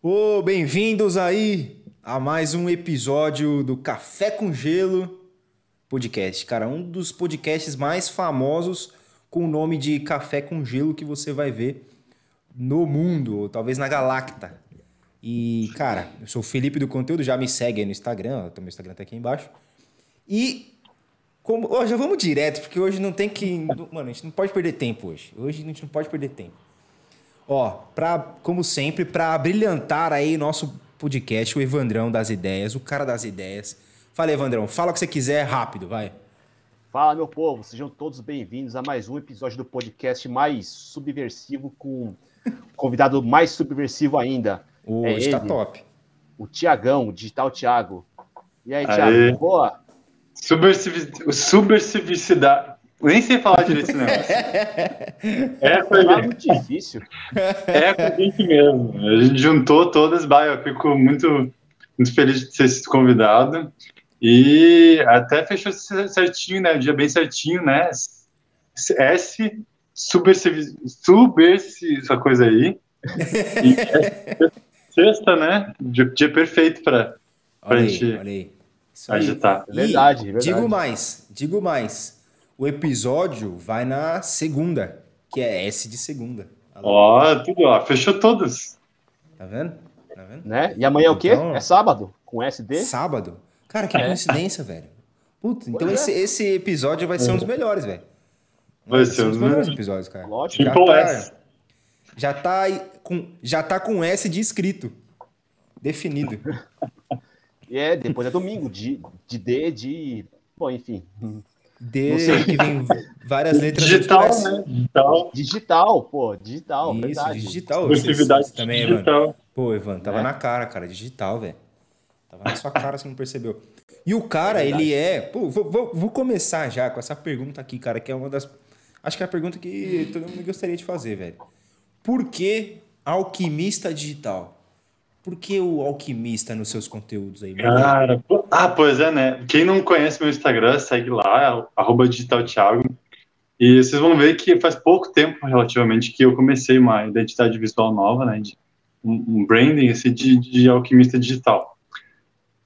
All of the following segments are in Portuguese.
Ô, bem-vindos aí a mais um episódio do Café com Gelo podcast. Cara, um dos podcasts mais famosos com o nome de Café com Gelo que você vai ver no mundo, ou talvez na Galacta. E, cara, eu sou o Felipe do Conteúdo, já me segue aí no Instagram, ó, meu Instagram tá aqui embaixo. E como, ó, já vamos direto, porque hoje não tem que. Mano, a gente não pode perder tempo hoje. Hoje a gente não pode perder tempo. Ó, pra, como sempre, para brilhantar aí nosso podcast, o Evandrão das Ideias, o cara das ideias. Fala, Evandrão, fala o que você quiser, rápido, vai. Fala, meu povo, sejam todos bem-vindos a mais um episódio do podcast mais subversivo, com um convidado mais subversivo ainda. Hoje é tá top. O Tiagão, o Digital Tiago. E aí, Tiago, boa? Subversividade. Nem sei falar direito esse negócio. É, foi muito difícil. É com a gente mesmo. A gente juntou todas, bah, eu fico muito, muito feliz de ter sido convidado. E até fechou certinho, né? O dia bem certinho, né? S, subversiv, subversiv, essa coisa aí. Sexta, né? Dia, dia perfeito para a gente olha aí. agitar. Verdade, verdade. Digo mais, digo mais o episódio vai na segunda, que é S de segunda. Ó, oh, tudo, ó, fechou todos. Tá vendo? Tá vendo? Né? E amanhã então, o quê? Então, é sábado? Com SD? Sábado? Cara, que é. coincidência, velho. Puta, então esse, é. esse episódio vai ser um dos melhores, velho. Vai, vai ser um dos melhores episódios, cara. Lógico. Já tá, S. Já tá, com, já tá com S de inscrito. Definido. E é, depois é domingo, de, de D, de. Bom, enfim. D, que vem várias letras. Digital, né? Digital. Digital, pô, digital. Isso, verdade. digital. Exclusividade também, digital. Evan. Pô, Ivan, tava é. na cara, cara, digital, velho. Tava na sua cara, você não percebeu. E o cara, é ele é. Pô, vou, vou, vou, começar já com essa pergunta aqui, cara, que é uma das. Acho que é a pergunta que todo mundo gostaria de fazer, velho. Por que alquimista digital? Por que o alquimista nos seus conteúdos aí? Cara, ah, pois é, né? Quem não conhece meu Instagram, segue lá, arroba digitalthiago. E vocês vão ver que faz pouco tempo, relativamente, que eu comecei uma identidade visual nova, né? De, um, branding esse de, de alquimista digital.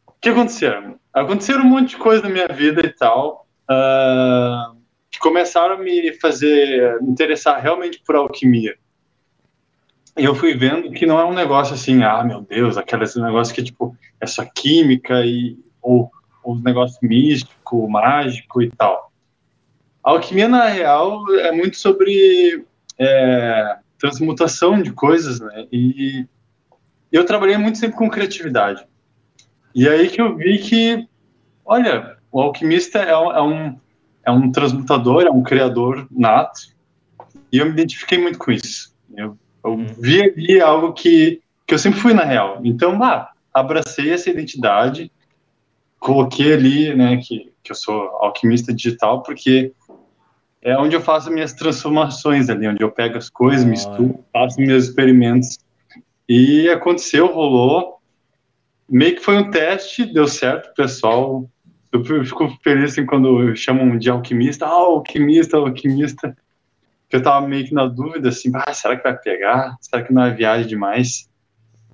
O que aconteceu? Aconteceram um monte de coisa na minha vida e tal, uh, que começaram a me fazer me interessar realmente por alquimia eu fui vendo que não é um negócio assim, ah, meu Deus, aquele negócio que, tipo, é só química e, ou, ou um negócio místico, mágico e tal. A alquimia, na real, é muito sobre é, transmutação de coisas, né? E eu trabalhei muito sempre com criatividade. E aí que eu vi que, olha, o alquimista é, é um, é um transmutador, é um criador nato, e eu me identifiquei muito com isso. Eu eu vi ali algo que, que eu sempre fui na real. Então, ah, abracei essa identidade, coloquei ali, né, que, que eu sou alquimista digital, porque é onde eu faço minhas transformações ali, onde eu pego as coisas, misturo, faço meus experimentos. E aconteceu, rolou. Meio que foi um teste, deu certo, pessoal. Eu fico feliz assim, quando chamam de alquimista, ah, alquimista, alquimista que eu tava meio que na dúvida, assim, ah, será que vai pegar? Será que não é viagem demais?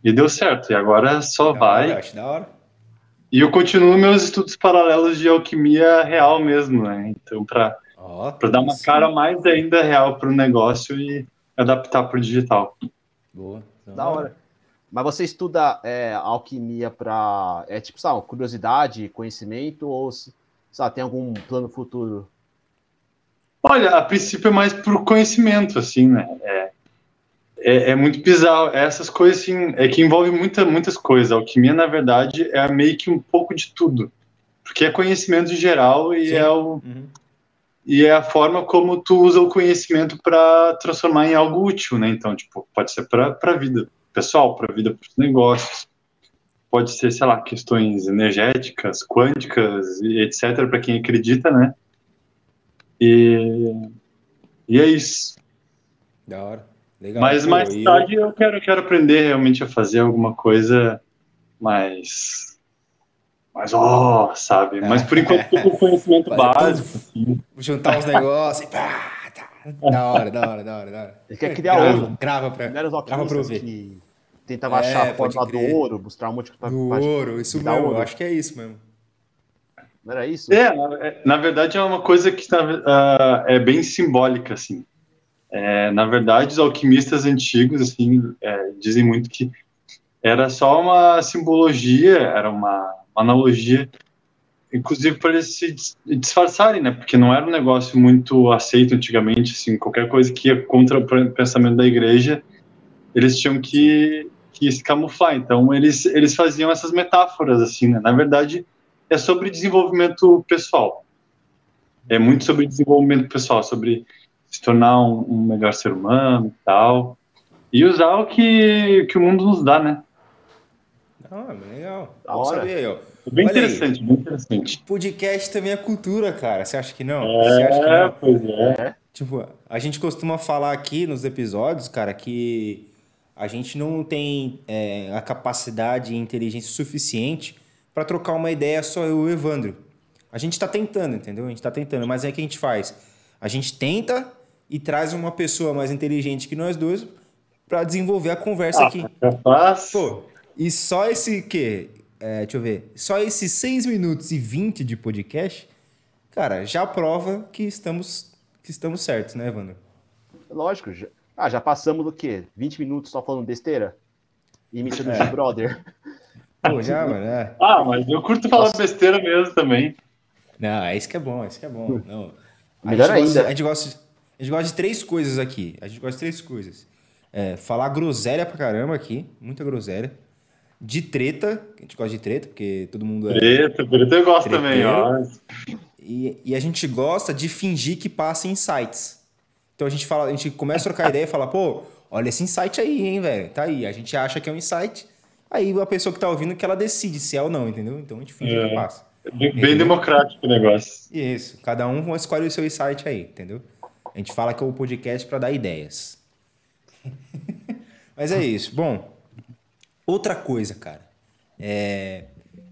E deu certo, e agora só da vai. Hora, acho da hora. E eu continuo meus estudos paralelos de alquimia real mesmo, né? Então, para oh, dar uma sim. cara mais ainda real para o negócio e adaptar para o digital. Boa. Da hora. Mas você estuda é, alquimia para. É tipo, sabe, curiosidade, conhecimento, ou sabe, tem algum plano futuro? Olha, a princípio é mais por conhecimento, assim, né? É, é, é, muito bizarro. Essas coisas, assim, é que envolve muita, muitas coisas. A alquimia, na verdade, é meio que um pouco de tudo. Porque é conhecimento geral e é o. Uhum. E é a forma como tu usa o conhecimento para transformar em algo útil, né? Então, tipo, pode ser para a vida pessoal, para a vida para os negócios, pode ser, sei lá, questões energéticas, quânticas, etc., para quem acredita, né? E, e é isso. Da hora. Legal. Mas Pô, mais tarde eu... eu quero, eu quero aprender realmente a fazer alguma coisa mais. mais ó, oh, sabe? Mas por enquanto tudo conhecimento básico. Assim. Juntar uns negócios e pá, tá. Da hora, da hora, da hora, da hora. Ele quer criar grava, ovo. Grava pra, grava pra ouvir. Que tentava É, achar a forma do ouro, buscar um monte de Do ouro, isso mesmo. ouro. Eu acho que é isso mesmo. Não era isso? É, na- na verdade é uma coisa que ah, é bem simbólica, assim. É, na verdade, os alquimistas antigos, assim, é, dizem muito que era só uma simbologia, era uma, uma analogia, inclusive para eles se dis- disfarçarem, né? Porque não era um negócio muito aceito antigamente, assim, qualquer coisa que ia contra o pensamento da igreja, eles tinham que, que se camuflar. Então, eles, eles faziam essas metáforas, assim, né? Na verdade, é sobre desenvolvimento pessoal. É muito sobre desenvolvimento pessoal, sobre se tornar um, um melhor ser humano e tal. E usar o que, que o mundo nos dá, né? Ah, legal. Da hora. saber aí, ó. É bem Olha aí. interessante, bem interessante. Podcast também é cultura, cara. Você acha que não? Você acha que É, não? pois é. Tipo, a gente costuma falar aqui nos episódios, cara, que a gente não tem é, a capacidade e inteligência suficiente para trocar uma ideia só eu e o Evandro. A gente tá tentando, entendeu? A gente tá tentando, mas é o que a gente faz. A gente tenta e traz uma pessoa mais inteligente que nós dois para desenvolver a conversa aqui. Capaz. Pô, e só esse quê? É, deixa eu ver. Só esses 6 minutos e 20 de podcast, cara, já prova que estamos, que estamos certos, né, Evandro? Lógico. Já... Ah, já passamos do quê? 20 minutos só falando besteira? Imitando É. o G-Brother. Pô, já, mano, é. Ah, mas eu curto falar besteira mesmo também. Não, é isso que é bom, é isso que é bom. Não. A Melhor gente gosta- ainda. a, gente gosta, a gente gosta de três coisas aqui. A gente gosta de três coisas. É, falar groselha pra caramba aqui, muita groselha. De treta, a gente gosta de treta, porque todo mundo é. Preto, preto eu gosto também, ó. E, e a gente gosta de fingir que passa insights. Então a gente fala, a gente começa a trocar ideia e fala, pô, olha esse insight aí, hein, velho. Tá aí. A gente acha que é um insight. Aí a pessoa que tá ouvindo que ela decide se é ou não, entendeu? Então a gente finge É. que passa. Bem, bem democrático o negócio. Isso. Cada um escolhe o seu insight aí, entendeu? A gente fala que é o podcast para dar ideias. Mas é isso. Bom, outra coisa, cara. É,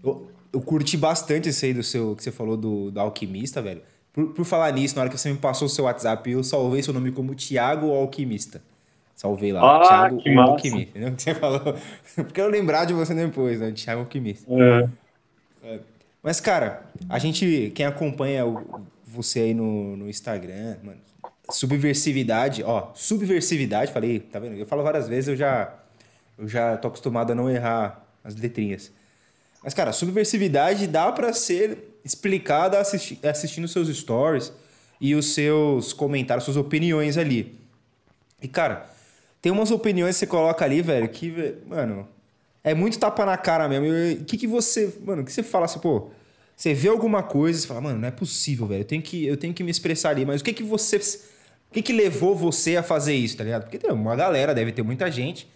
eu, eu curti bastante isso aí do seu que você falou do, do alquimista, velho. Por, por falar nisso, na hora que você me passou o seu WhatsApp, eu salvei seu nome como Tiago Alquimista. Salvei lá. Ah, Thiago que. Alquimista, entendeu? Que você falou. Porque eu lembrar de você depois, né? Thiago Alquimista. É. Mas, cara, a gente, quem acompanha o- você aí no, no Instagram, mano, subversividade, ó, subversividade, falei, tá vendo? Eu falo várias vezes, eu já, eu já tô acostumado a não errar as letrinhas. Mas, cara, subversividade dá pra ser explicada assisti assistindo seus stories e os seus comentários, suas opiniões ali. E, cara, tem umas opiniões que você coloca ali, velho, que, mano, é muito tapa na cara mesmo. O que, que você. Mano, o que você fala assim, pô? Você vê alguma coisa e fala, mano, não é possível, velho. Eu tenho que, eu tenho que me expressar ali. Mas o que que você. O que que levou você a fazer isso, tá ligado? Porque tem uma galera, deve ter muita gente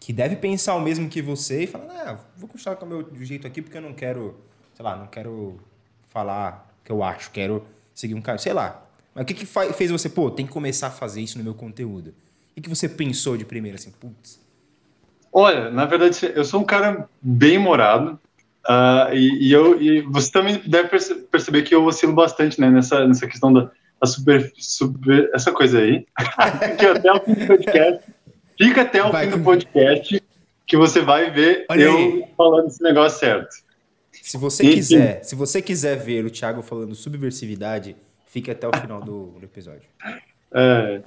que deve pensar o mesmo que você e falar, ah, vou continuar com o meu jeito aqui porque eu não quero, sei lá, não quero falar o que eu acho, quero seguir um cara, sei lá. Mas o que que fez você, pô, tem que começar a fazer isso no meu conteúdo? O que que você pensou de primeira, assim, putz? Olha, na verdade, eu sou um cara bem morado. ah, e, e eu, e você também deve perce- perceber que eu oscilo bastante né, nessa, nessa questão da, da super, super- essa coisa aí. Fica até o fim do podcast. Fica até o Vai fim do podcast que você vai ver Olha eu aí. falando esse negócio certo. Se você Enfim. quiser, se você quiser ver o Thiago falando subversividade, fique até o final do, do episódio. É,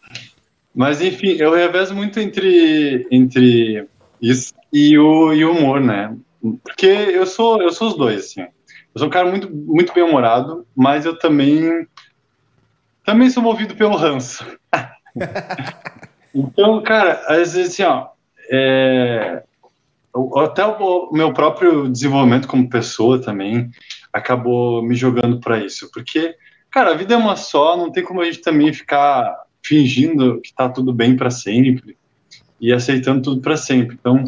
mas enfim, eu revezo muito entre, entre isso e o, e o humor, né? Porque eu sou, eu sou os dois, assim. Eu sou um cara muito, muito bem-humorado, mas eu também também sou movido pelo ranço. então, cara, às vezes assim, ó, é, até o meu próprio desenvolvimento como pessoa também acabou me jogando para isso, porque Cara, a vida é uma só, não tem como a gente também ficar fingindo que tá tudo bem para sempre e aceitando tudo para sempre. Então,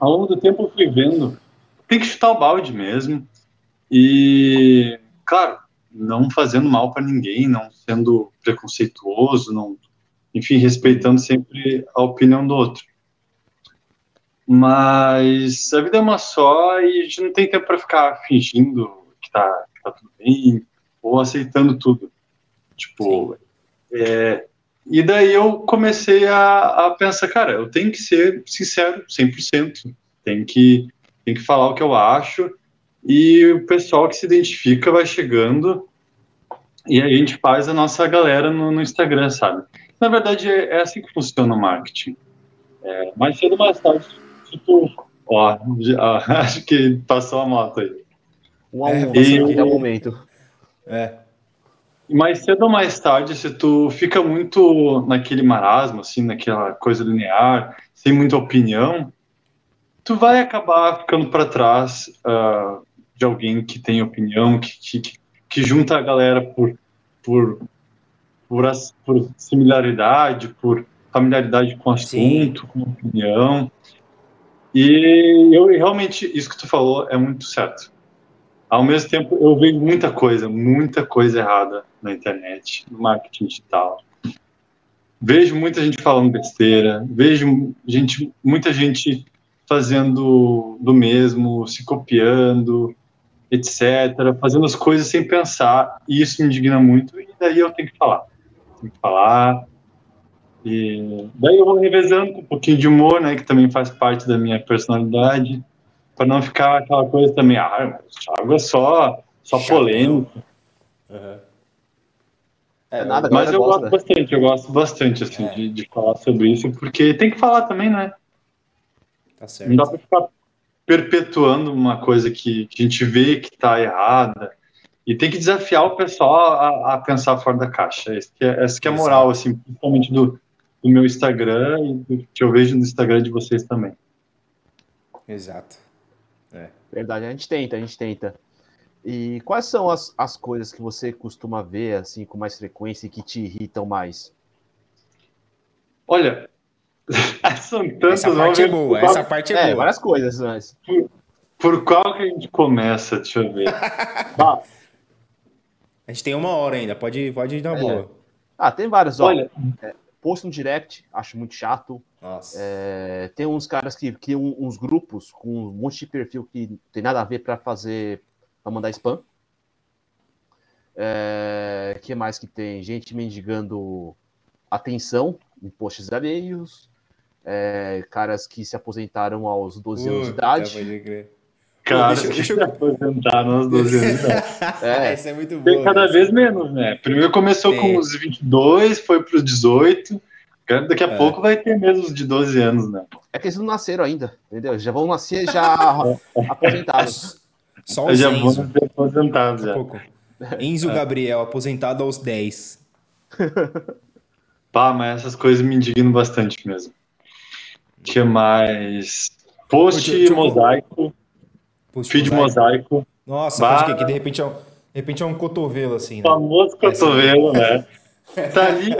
ao longo do tempo eu fui vendo, tem que chutar o balde mesmo. E, claro, não fazendo mal para ninguém, não sendo preconceituoso, não, enfim, respeitando sempre a opinião do outro. Mas a vida é uma só e a gente não tem tempo para ficar fingindo que tá, que tá tudo bem ou aceitando tudo. Tipo, é, E daí eu comecei a, a pensar, cara, eu tenho que ser sincero 100%. Tem que, tem que falar o que eu acho. E o pessoal que se identifica vai chegando e a gente faz a nossa galera no, no Instagram, sabe? Na verdade, é, é, assim que funciona o marketing. É, mais cedo ou mais tarde, tipo, ó, já, acho que passou a moto aí. Um a um, e, é o momento. É. Mais cedo ou mais tarde, se tu fica muito naquele marasmo, assim, naquela coisa linear, sem muita opinião, tu vai acabar ficando para trás uh, de alguém que tem opinião, que, que, que junta a galera por, por, por, as, por similaridade, por familiaridade com o assunto, Sim. com opinião. E eu realmente, isso que tu falou é muito certo. Ao mesmo tempo, eu vejo muita coisa, muita coisa errada na internet, no marketing digital. Vejo muita gente falando besteira, vejo gente, muita gente fazendo do mesmo, se copiando, etc., fazendo as coisas sem pensar, e isso me indigna muito, e daí eu tenho que falar. Tenho que falar. E daí eu vou revezando com um pouquinho de humor, né, que também faz parte da minha personalidade, para não ficar aquela coisa também, ah, o Thiago é só, só polêmico. Uhum. É, nada, Mas eu gosto bastante, eu gosto bastante assim, é. de, de falar sobre isso, porque tem que falar também, né? Tá certo. Não dá para ficar perpetuando uma coisa que, que a gente vê que está errada. E tem que desafiar o pessoal a, a pensar fora da caixa. Essa que é, essa que é a moral, assim, principalmente do, do meu Instagram e do que eu vejo no Instagram de vocês também. Exato. Verdade, a gente tenta, a gente tenta. E quais são as, as coisas que você costuma ver assim com mais frequência e que te irritam mais? Olha, São tantos essa parte é boa, essa parte é, é boa. várias coisas, mas... Por, por, qual que a gente começa? Deixa eu ver. a gente tem uma hora ainda, pode, pode ir na é. boa. Ah, tem vários. Olha, é, post no direct, acho muito chato. Nossa. É, tem uns caras que criam uns grupos com um monte de perfil que tem nada a ver para fazer, para mandar spam. É, que mais que tem? Gente mendigando atenção em posts alheios é, caras que se aposentaram aos 12 uh, anos de idade. Cara, deixa, deixa eu... se aposentaram aos 12 anos de idade. É, isso é muito bom. Tem cada vez menos, né? Primeiro começou Tem. com os 22, foi para os 18. Daqui a é. pouco vai ter mesmo de 12 anos, né? É que eles não nasceram ainda, entendeu? Já vão nascer já aposentados. Só os já Enzo. vão ser aposentados já. Enzo é. Gabriel, aposentado aos 10. Pá, mas essas coisas me indignam bastante mesmo que mais? Post tipo, mosaico. Post feed mosaico. mosaico. Nossa, bah... que, que de repente é um, de repente é um cotovelo, assim, né? Famoso cotovelo, né? Tá ali.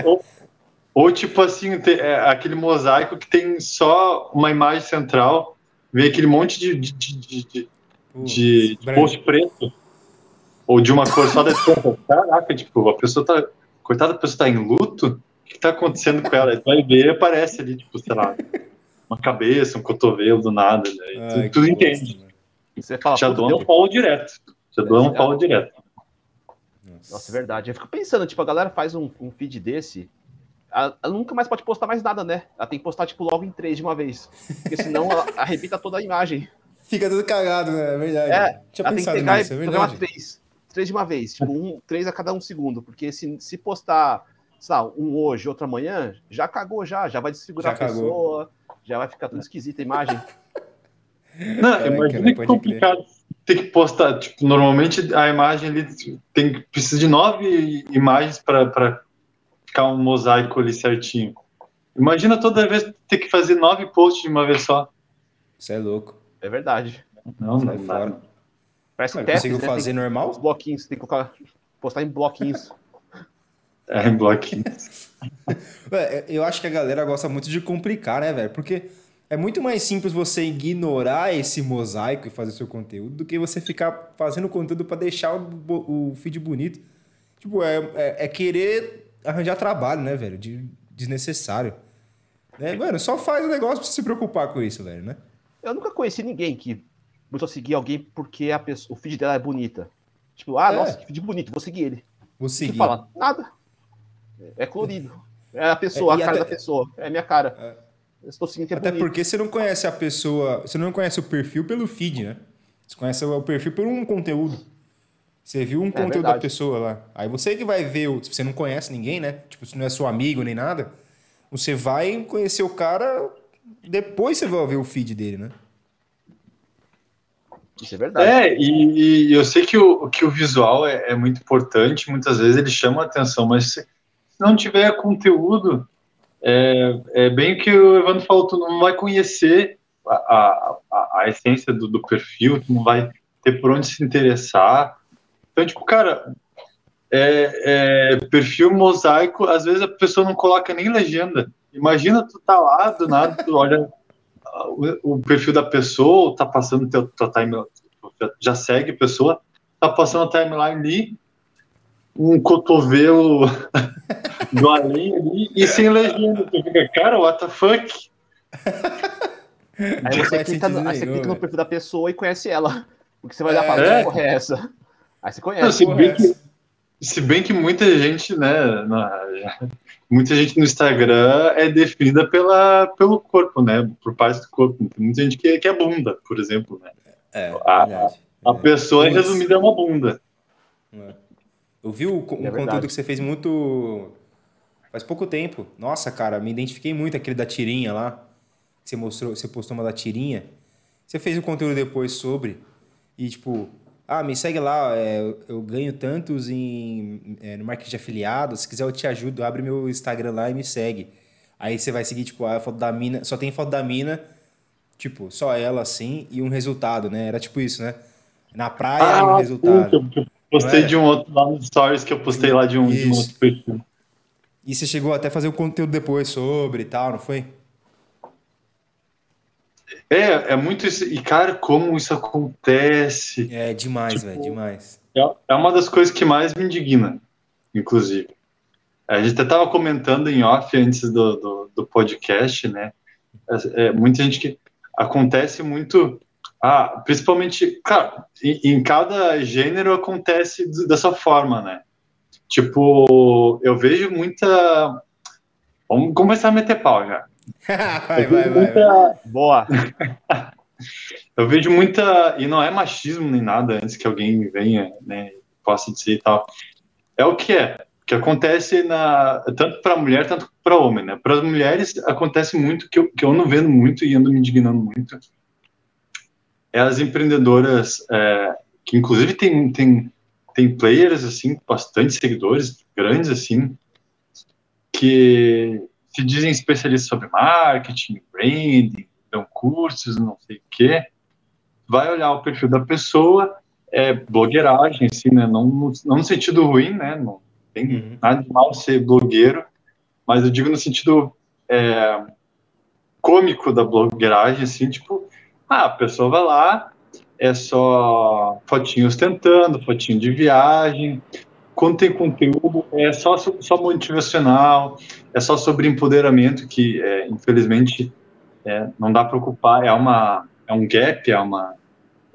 Ou, tipo assim, tem, é, aquele mosaico que tem só uma imagem central, vem aquele monte de, de, de, de, de, de post preto. Ou de uma cor só da estampa. Caraca, tipo, a pessoa tá. Coitada, a pessoa tá em luto. O que tá acontecendo com ela? Vai ver, aparece ali, tipo, sei lá, uma cabeça, um cotovelo do nada. Né? Ai, tu, tu entende. Né? Você fala, Já dou um follow direto. Já dou um follow direto. Nossa, é verdade. Eu fico pensando, tipo, a galera faz um, um feed desse, ela, ela, nunca mais pode postar mais nada, né? Ela tem que postar, tipo, logo em três de uma vez. Porque senão ela arrebita toda a imagem. Fica tudo cagado, né? É verdade. É, Tinha ela tem que pegar nisso, é três. Três de uma vez. Tipo, um, três a cada um segundo. Porque se, se postar, sei lá, um hoje, outro amanhã, já cagou já. Já vai desfigurar já a pessoa já vai ficar tudo esquisita a imagem. Não, é, imagina que complicado ter que postar. Tipo, normalmente a imagem ali tem, precisa de nove imagens para ficar um mosaico ali certinho. Imagina toda vez ter que fazer nove posts de uma vez só. Isso é louco. É verdade. Não, não é fora. Parece que Conseguiu né? fazer normal? Os bloquinhos, tem que colocar, postar em bloquinhos. É, em bloquinhos. Eu acho que a galera gosta muito de complicar, né, velho? Porque é muito mais simples você ignorar esse mosaico e fazer seu conteúdo do que você ficar fazendo conteúdo para deixar o, o, feed bonito. Tipo, é, é, é, querer arranjar trabalho, né, velho? De, desnecessário. É, mano, só faz o negócio pra se preocupar com isso, velho, né? Eu nunca conheci ninguém que começou a seguir alguém porque a pessoa, o feed dela é bonita. Tipo, ah, é. nossa, que feed bonito, vou seguir ele. Vou seguir. fala, nada. É colorido. É a pessoa, é, a cara até... da pessoa. É a minha cara. É. estou seguindo Até bonito. porque você não conhece a pessoa, você não conhece o perfil pelo feed, né? Você conhece o perfil por um conteúdo. Você viu um é conteúdo verdade. da pessoa lá. Aí você que vai ver, se você não conhece ninguém, né? Tipo, se não é seu amigo nem nada, você vai conhecer o cara, depois você vai ver o feed dele, né? Isso é verdade. É, e, e, eu sei que o, que o visual é, é, muito importante, muitas vezes ele chama a atenção, mas se não tiver conteúdo, é, é bem o que o Evandro falou, tu não vai conhecer a, a, a essência do, do, perfil, tu não vai ter por onde se interessar. Então, tipo, cara, é, é, perfil mosaico, às vezes a pessoa não coloca nem legenda. Imagina tu tá lá, do nada, tu olha o, o perfil da pessoa, tá passando teu, tua timeline, já segue a pessoa, tá passando a timeline ali, um cotovelo do além ali e sem legenda. Tu fica, cara, what the fuck? Aí você, clica no, aí você clica no perfil da pessoa e conhece ela. Porque você vai olhar para é. porra é essa? Aí você conhece. Não, se, bem que, se bem que muita gente, né, na, muita gente no Instagram é definida pela, pelo corpo, né? Por parte do corpo. Tem muita gente que, que é bunda, por exemplo, né? É, a, a é. pessoa é resumida é uma bunda. É. Eu vi o, um é conteúdo que você fez muito. faz pouco tempo. Nossa, cara, me identifiquei muito aquele da tirinha lá. Você mostrou, você postou uma da tirinha. Você fez um conteúdo depois sobre. E tipo, ah, me segue lá, é, eu ganho tantos em, é, no marketing de afiliado, se quiser eu te ajudo, abre meu Instagram lá e me segue. Aí você vai seguir, tipo, a foto da mina, só tem foto da mina, tipo, só ela assim, e um resultado, né? Era tipo isso, né? Na praia ah, um resultado. eu postei de um outro lá nos stories que eu postei lá de um, de um outro perfil. E você chegou até a fazer o conteúdo depois sobre e tal, não foi? É, é muito isso. E, cara, como isso acontece. É demais, tipo, velho, demais. É, é uma das coisas que mais me indigna, inclusive. A gente até estava comentando em off antes do, do, do podcast, né? É, é, muita gente que acontece muito. Ah, principalmente, cara, em, em cada gênero acontece dessa forma, né? Tipo, eu vejo muita. Vamos começar a meter pau já. Vai, vai, muita... vai, Boa. eu vejo muita. E não é machismo nem nada antes que alguém venha, né? Possa dizer e tal. É o que é. Que acontece na, tanto para mulher, tanto para homem, né? Para as mulheres acontece muito, que eu, que eu não vendo muito e ando me indignando muito. É as empreendedoras, é, que inclusive tem, tem, tem players, assim, bastante seguidores, grandes, assim, que se dizem especialistas sobre marketing, branding, dão cursos, não sei o quê, vai olhar o perfil da pessoa, é blogueiragem, assim, né? Não, não no sentido ruim, né? Não tem uhum. nada de mal ser blogueiro, mas eu digo no sentido é, cômico da blogueiragem, assim, tipo, ah, a pessoa vai lá, é só fotinhos tentando, fotinho de viagem, quando tem conteúdo, é só, só motivacional, é só sobre empoderamento, que é, infelizmente é, não dá para ocupar, é, uma, é um gap, é uma,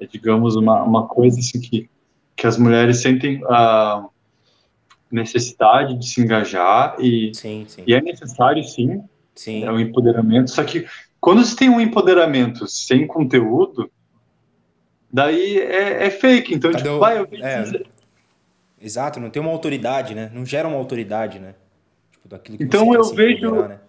é, digamos, uma, uma coisa assim que, que as mulheres sentem a necessidade de se engajar e, sim, sim. e é necessário sim, sim, é um empoderamento, só que quando se tem um empoderamento sem conteúdo, daí é, é fake, então, Cadê tipo, o... vai, eu é. Exato, não tem uma autoridade, né? Não gera uma autoridade, né? Tipo, daquilo que então eu vejo. Né?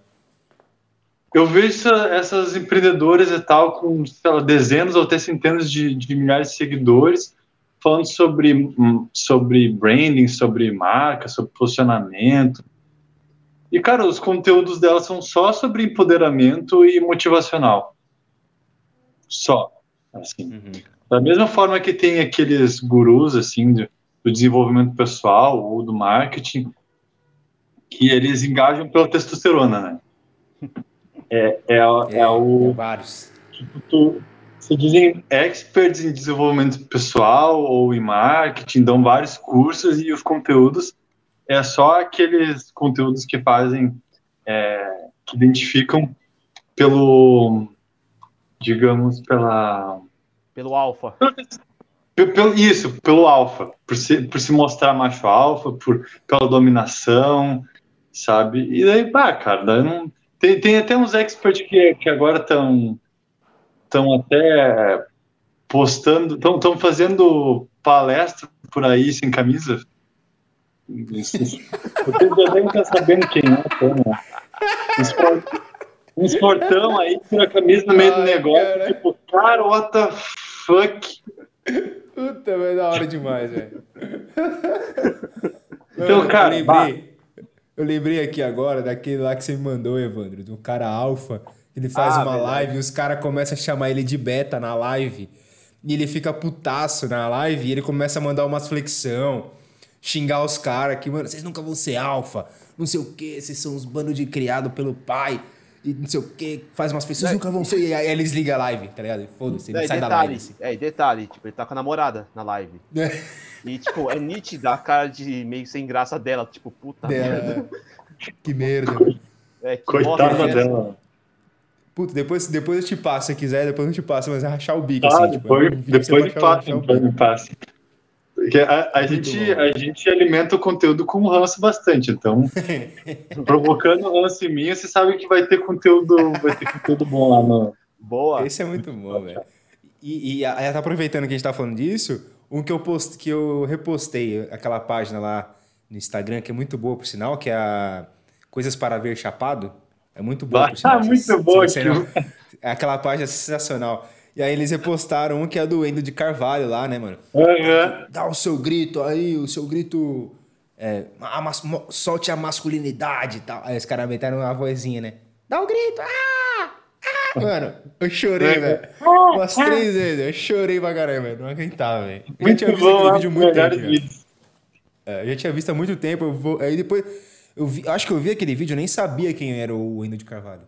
Eu vejo essas empreendedoras e tal, com lá, dezenas ou até centenas de, de, milhares de seguidores, falando sobre, hum, sobre branding, sobre marca, sobre posicionamento. E, cara, os conteúdos delas são só sobre empoderamento e motivacional. Só. Assim. Uhum. Da mesma forma que tem aqueles gurus, assim, de, do desenvolvimento pessoal ou do marketing, que eles engajam pela testosterona, né? É, é, é, é o. É vários. Tipo, tu, se dizem experts em desenvolvimento pessoal ou em marketing, dão vários cursos e os conteúdos é só aqueles conteúdos que fazem, é, que identificam pelo, digamos, pela. Pelo alfa. Pelo, isso, pelo alfa, por se, por se mostrar macho alfa, por, pela dominação, sabe? E daí, pá, cara, daí não... tem, tem até uns experts que, que agora estão estão até postando, estão fazendo palestra por aí sem camisa. Vocês já devem estar sabendo quem é, então, né? Uns portão aí com a camisa no meio Ai, do negócio, cara. tipo, cara, what the fuck? Puta, mas é da hora demais, velho. Então, cara, eu lembrei, eu lembrei aqui agora daquele lá que você me mandou, Evandro, do cara alfa. Ele faz ah, uma verdade. live e os caras começam a chamar ele de beta na live. E ele fica putaço na live e ele começa a mandar umas flexão, xingar os caras que, mano, vocês nunca vão ser alfa, não sei o que, vocês são uns bandos de criado pelo pai e não sei o que, faz umas pessoas nunca vão ser. E aí eles ligam a live, tá ligado? Foda-se, ele sai detalhe, da live. Assim. É, e detalhe, tipo, ele tá com a namorada na live. É. E, tipo, é nítida a cara de meio sem graça dela, tipo, puta dela. merda. Que merda. É, que Coitada dela. Puta, depois, depois eu te passo, se quiser, depois eu te passo, mas é rachar o bico, ah, assim. Depois, tipo, depois de fato, depois me passa. Porque a, a gente, a gente alimenta o conteúdo com ranço bastante, então provocando ranço em mim, você sabe que vai ter conteúdo, vai ter conteúdo bom lá no. Boa. Esse é muito bom, velho. E, e aí, tá aproveitando que a gente tá falando disso, um que eu post, que eu repostei, aquela página lá no Instagram, que é muito boa, por sinal, que é a Coisas para Ver Chapado. É muito boa, por sinal. Ah, muito boa, não... É aquela página sensacional. E aí eles repostaram um que é do Endo de Carvalho lá, né, mano? Uhum. Dá o seu grito aí, o seu grito. É, a mas... solte a masculinidade e tal. Aí os caras meteram uma vozinha, né? Dá o um grito! Ah! Ah! Mano, eu chorei, velho. Umas três vezes. Eu chorei pra caramba, velho. Não aguentava, velho. Eu já tinha visto aquele vídeo muito tempo. É, eu já tinha visto há muito tempo. Eu vou... Aí depois. Eu vi... acho que eu vi aquele vídeo, eu nem sabia quem era o Endo de Carvalho.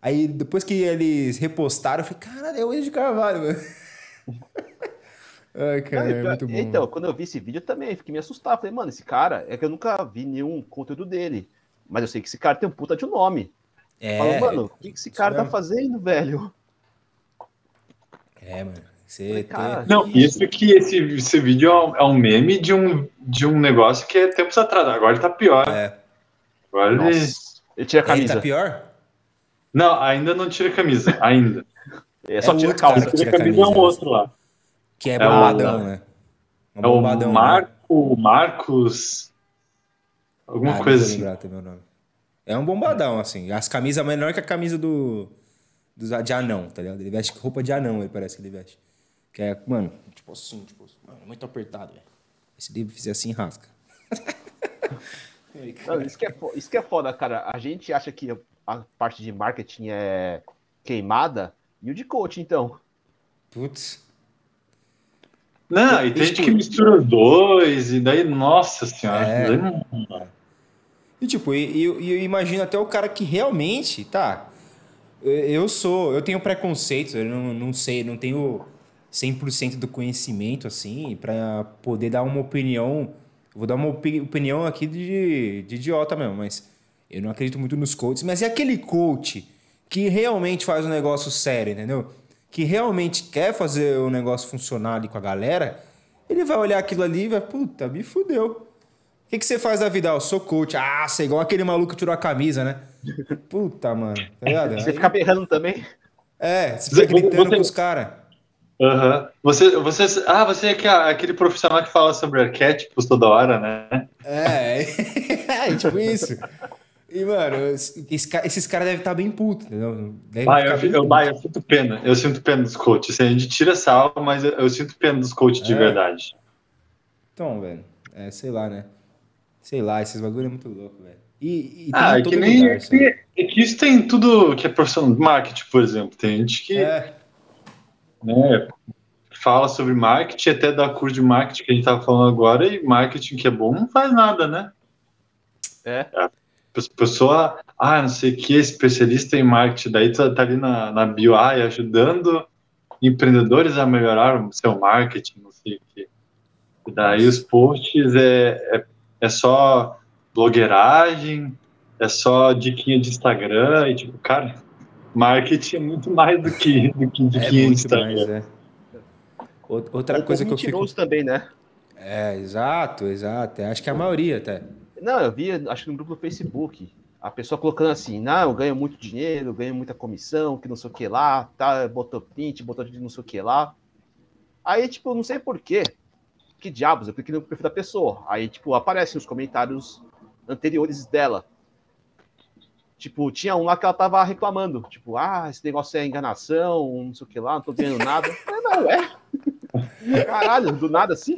Aí depois que eles repostaram, eu falei, cara, é o de Carvalho, mano. Ai, cara, é muito bom. Então, quando eu vi esse vídeo eu também fiquei me assustado. Falei, mano, esse cara, é que eu nunca vi nenhum conteúdo dele. Mas eu sei que esse cara tem um puta de um nome. É. Falo, mano, o que, que esse cara tá fazendo, velho? É, mano. Você cara, tem... Não, isso que esse, esse vídeo é um é meme de um, de um negócio que é tempos atrás. Agora ele tá pior. É. Agora Nossa. ele. Ele tira a camisa. Ele tá pior? Não, ainda não tira camisa, ainda. É só é tira calça. Tira, tira camisa, camisa é um outro lá. Que é bombadão, é o, né? É, é bombadão, o Marco, né? Marcos, alguma ah, coisa assim. Meu nome. É um bombadão, assim. As camisas menor que a camisa do, do de anão, tá ligado? Ele veste roupa de anão, ele parece que ele veste. Que é, mano, tipo assim, tipo, mano, muito apertado, velho. Se ele fizer assim, rasca. Não, isso, que é, isso que é foda, cara. A gente acha que a parte de marketing é queimada e o de coach, então. Putz. Não, e tem gente que mistura os dois, e daí, nossa senhora. É. Não... E tipo, e, eu, eu imagino até o cara que realmente, tá, eu sou, eu tenho preconceitos, eu não, não sei, não tenho 100% do conhecimento, assim, para poder dar uma opinião, vou dar uma opinião aqui de, de idiota mesmo, mas eu não acredito muito nos coaches, mas é aquele coach que realmente faz um negócio sério, entendeu? Que realmente quer fazer o negócio funcionar ali com a galera, ele vai olhar aquilo ali e vai, puta, me fudeu. O que, que você faz da vida? Ah, eu sou coach. Ah, você é igual aquele maluco que tirou a camisa, né? Puta, mano. Tá ligado? Você Aí... fica berrando também? É, você fica gritando você... com os caras. Uhum. Você, você, ah, você é aquele profissional que fala sobre arquétipos toda hora, né? É, é tipo isso. E, mano, esse, esses caras devem estar bem putos, entendeu? ah, eu, eu, puto. eu, sinto pena. Eu sinto pena dos coaches. Assim, a gente tira sal, mas eu, eu sinto pena dos coaches é. de verdade. Então, velho, é, sei lá, né? Sei lá, esses bagulho é muito louco, velho. E, e ah, é que nem. Lugar, é, que, é que isso tem tudo que é profissional de marketing, por exemplo. Tem gente que. É. Né, fala sobre marketing, até da curso de marketing que a gente tava falando agora, e marketing que é bom não faz nada, né? É. é pessoa, ah, não sei o que, especialista em marketing, daí tu tá ali na, na bio, ah, ajudando empreendedores a melhorar o seu marketing, não sei o que. E daí os posts é, é, é só blogueiragem, é só diquinha de Instagram, e tipo, cara, marketing é muito mais do que, do que diquinha é de Instagram. Mais, é. Outra coisa que eu fico... também, né? É, exato, exato. Acho que é a maioria até. Não, eu vi, acho que no grupo do Facebook, a pessoa colocando assim, não, eu ganho muito dinheiro, ganho muita comissão, que não sei o que lá, tá, botou print, botou de não sei o que lá. Aí, tipo, não sei porquê, que diabos, eu cliquei no perfil da pessoa. Aí, tipo, aparecem os comentários anteriores dela. Tipo, tinha um lá que ela tava reclamando, tipo, ah, esse negócio é enganação, não sei o que lá, não tô ganhando nada. não, é. Caralho, do nada assim.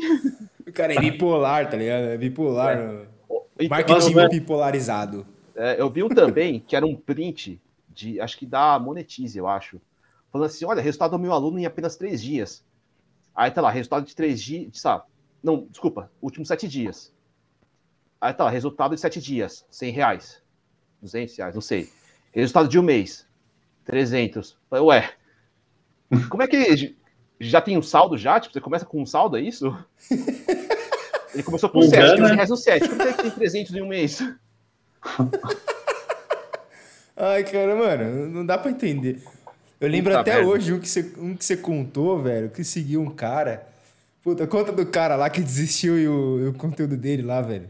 O cara é bipolar, tá ligado? É bipolar. É. Então, Marketing é... bipolarizado. É, eu vi um também que era um print de, acho que da Monetize, eu acho. Falando assim: olha, resultado do meu aluno em apenas três dias. Aí tá lá, resultado de três dias, sabe? Não, desculpa, últimos sete dias. Aí tá lá, resultado de sete dias, 100 reais. 200 reais, não sei. Resultado de um mês, 300. Ué, como é que já tem um saldo já? Tipo, você começa com um saldo, é isso? Ele começou com 7, 15 reais no 7. Como é que tem 300 em um mês? Ai, cara, mano, não dá pra entender. Eu lembro Puta até merda. hoje um que, você, um que você contou, velho, que seguiu um cara. Puta, conta do cara lá que desistiu e o, e o conteúdo dele lá, velho.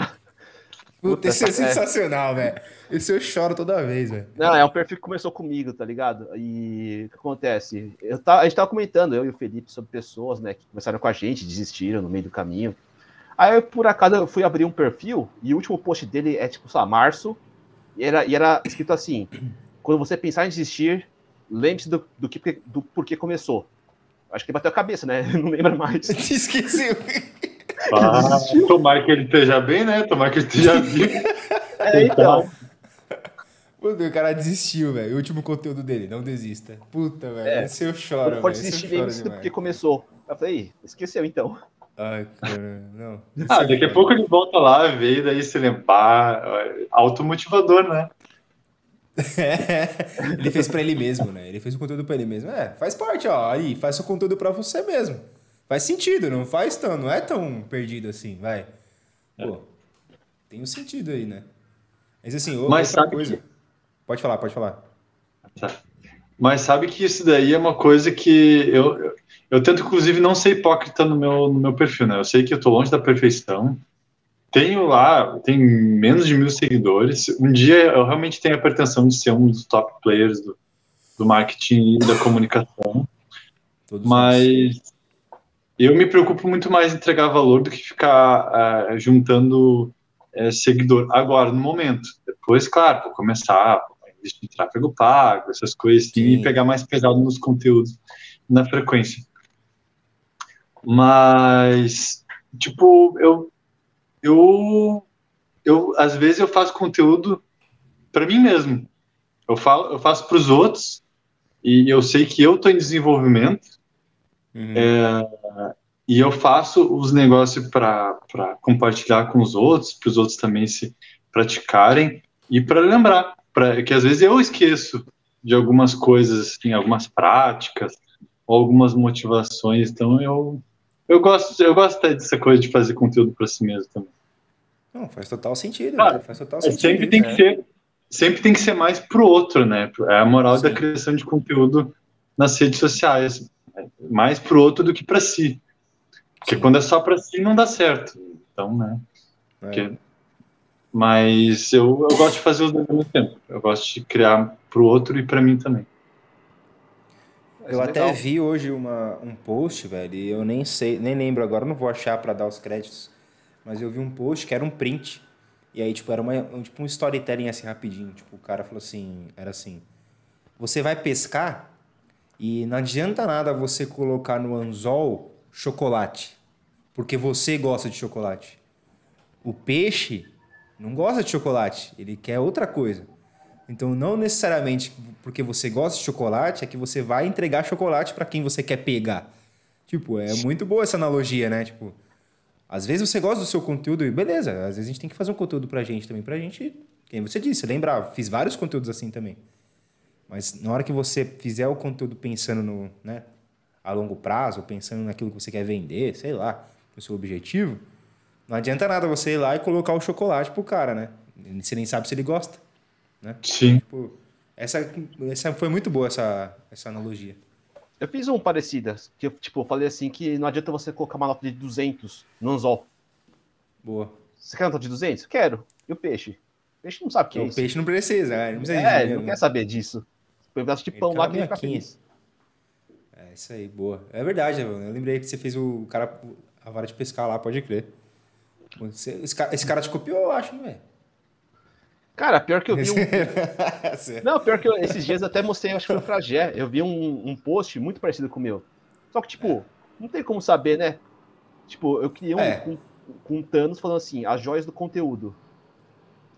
Puta, esse é, é sensacional, velho. Esse eu choro toda vez, velho. Não, é um perfil que começou comigo, tá ligado? E o que acontece? Eu tá, a gente tava comentando, eu e o Felipe, sobre pessoas, né, que começaram com a gente, desistiram no meio do caminho. Aí, por acaso, eu fui abrir um perfil e o último post dele é, tipo, sei lá, março. E era, e era escrito assim: quando você pensar em desistir, lembre-se do, do, que, do porquê começou. Acho que bateu a cabeça, né? Não lembra mais. Esqueci. Ah, tomara que ele esteja bem, né? Tomara que ele esteja vivo. É, então. Puta, o cara desistiu, velho. O último conteúdo dele, não desista. Puta, velho. É. Esse eu choro. Não pode desistir lembre-se do porque começou. Eu falei, esqueceu então. Ai, cara, não. ah, daqui a pouco ele volta lá, vê, daí se limpar. Automotivador, né? É, ele fez para ele mesmo, né? Ele fez o conteúdo para ele mesmo. É, faz parte, ó. Aí, faz o conteúdo para você mesmo. Faz sentido, não faz tão, não é tão perdido assim, vai. É. Pô, tem um sentido aí, né? Mas assim, Mas outra coisa. Que... Pode falar, pode falar. Tá. Mas sabe que isso daí é uma coisa que eu, eu, eu, tento, inclusive, não ser hipócrita no meu, no meu perfil, né? Eu sei que eu tô longe da perfeição, tenho lá, tem menos de mil seguidores. Um dia eu realmente tenho a pretensão de ser um dos top players do, do marketing e da comunicação. Todos mas nós. eu me preocupo muito mais em entregar valor do que ficar uh, juntando uh, seguidor agora, no momento. Depois, claro, vou começar investir em tráfego pago, essas coisas assim, e pegar mais pesado nos conteúdos, na frequência. Mas, tipo, eu eu, eu às vezes eu faço conteúdo para mim mesmo. Eu, falo, eu faço para os outros e eu sei que eu estou em desenvolvimento uhum. é, e eu faço os negócios para compartilhar com os outros, para os outros também se praticarem e para lembrar, pra, que às vezes eu esqueço de algumas coisas, assim, algumas práticas, algumas motivações. Então eu eu gosto, eu gosto dessa coisa de fazer conteúdo para si mesmo também. Não, faz total sentido. Cara, faz total sentido. Sempre tem que ser, sempre tem que ser mais pro outro, né? É a moral Sim. da criação de conteúdo nas redes sociais, mais pro outro do que para si. Porque Sim. quando é só para si não dá certo. Então, né? É. Porque... Mas eu, eu gosto de fazer os dois ao mesmo tempo. Eu gosto de criar pro outro e para mim também. Eu até vi hoje uma, um post, velho, e eu nem sei, nem lembro agora, não vou achar para dar os créditos, mas eu vi um post que era um print. E aí, tipo, era uma, um, tipo, um storytelling assim rapidinho. Tipo, o cara falou assim, era assim: Você vai pescar e não adianta nada você colocar no anzol chocolate, porque você gosta de chocolate. O peixe não gosta de chocolate, ele quer outra coisa. Então, não necessariamente porque você gosta de chocolate é que você vai entregar chocolate para quem você quer pegar. Tipo, é muito boa essa analogia, né? Tipo, às vezes você gosta do seu conteúdo e beleza, às vezes a gente tem que fazer um conteúdo pra gente também, pra gente, quem você disse, lembrar, fiz vários conteúdos assim também. Mas na hora que você fizer o conteúdo pensando no, né, a longo prazo, pensando naquilo que você quer vender, sei lá, o seu objetivo, não adianta nada você ir lá e colocar o chocolate pro cara, né? Você nem sabe se ele gosta. Né? Sim. Tipo, essa, essa foi muito boa essa, essa analogia. Eu fiz um parecido, que eu tipo, falei assim que não adianta você colocar uma nota de 200 no anzol. Boa. Você quer nota de 200? Quero. E o peixe? O peixe não sabe o que é, isso. O peixe não precisa, né? não precisa É, ele não quer saber disso. Põe um pedaço de pão lá que ele fica feliz. É isso aí, boa. É verdade, eu lembrei que você fez o cara, a vara de pescar lá, pode crer. Esse cara, esse cara te copiou, eu acho, velho. Cara, pior que eu vi um. não, pior que eu, esses dias eu até mostrei, acho que foi pra Gé. Eu vi um, um post muito parecido com o meu. Só que, tipo, não tem como saber, né? Tipo, eu criei um é. com, com Thanos falando assim, as joias do conteúdo.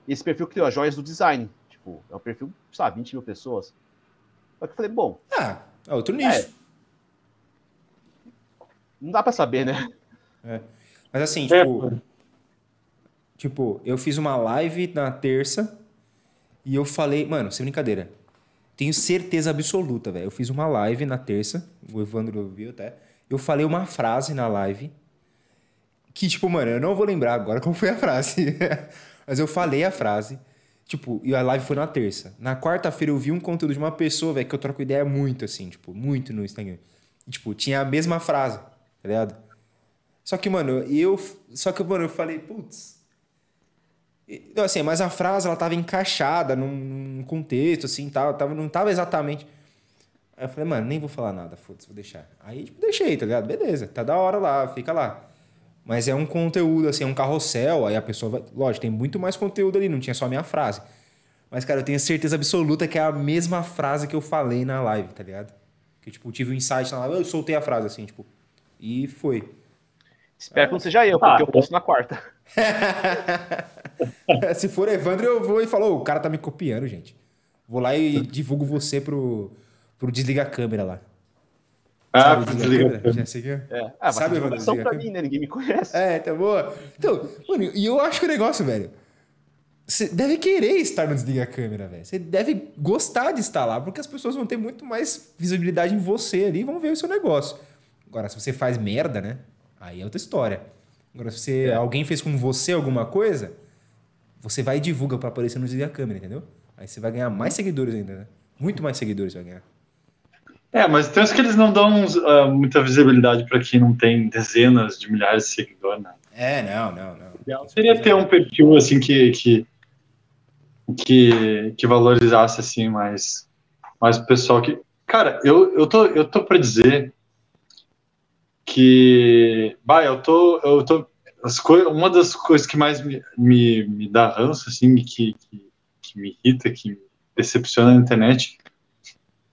Esse perfil criou as joias do design. Tipo, é um perfil, sabe, 20 mil pessoas. Só que eu falei, bom. Ah, é outro nicho. É, não dá pra saber, né? É. Mas assim, tipo. Tipo, eu fiz uma live na terça e eu falei, mano, sem brincadeira. Tenho certeza absoluta, velho. Eu fiz uma live na terça, o Evandro viu até. Eu falei uma frase na live que, tipo, mano, eu não vou lembrar agora qual foi a frase. Mas eu falei a frase. Tipo, e a live foi na terça. Na quarta-feira eu vi um conteúdo de uma pessoa, velho, que eu troco ideia muito, assim, tipo, muito no Instagram. E, tipo, tinha a mesma frase, tá ligado? Só que, mano, eu. Só que, mano, eu falei, putz, então, assim, mas a frase ela tava encaixada num, num contexto, assim, tal, tava, não tava exatamente. Aí eu falei, mano, nem vou falar nada, foda-se, vou deixar. Aí, tipo, deixei, tá ligado? Beleza, tá da hora lá, fica lá. Mas é um conteúdo, assim, é um carrossel, aí a pessoa vai. Lógico, tem muito mais conteúdo ali, não tinha só a minha frase. Mas, cara, eu tenho certeza absoluta que é a mesma frase que eu falei na live, tá ligado? Que, tipo, tive um insight na live, eu soltei a frase, assim, tipo. E foi. Espero que não seja eu, porque ah, eu posto na quarta. Se for Evandro, eu vou e falo, o cara tá me copiando, gente. Vou lá e divulgo você pro, pro Desliga a Câmera lá. Ah, Sabe, desliga, desliga a câmera. Já É. Ah, Sabe, Evandro? Desliga pra mim, né? Ninguém me conhece. É, tá boa. Então, mano, e eu acho que o negócio, velho, você deve querer estar no Desliga a Câmera, velho. Você deve gostar de estar lá, porque as pessoas vão ter muito mais visibilidade em você ali e vão ver o seu negócio. Agora, se você faz merda, né? Aí é outra história. Agora, se você, é. alguém fez com você alguma coisa, você vai e divulga para aparecer no Desliga a Câmera, entendeu? Aí você vai ganhar mais seguidores ainda, né? Muito mais seguidores vai ganhar. É, mas tem uns que eles não dão uh, muita visibilidade para quem não tem dezenas de milhares de seguidores, né? É, não, não, não. Ideal seria ter um perfil assim que, que, que, que valorizasse assim mais, mais o pessoal que. Cara, eu, eu tô, eu tô para dizer que, bah, eu tô, eu tô, uma das coisas que mais me, me, me dá ranço, assim, que, que, que, me irrita, que me decepciona na internet,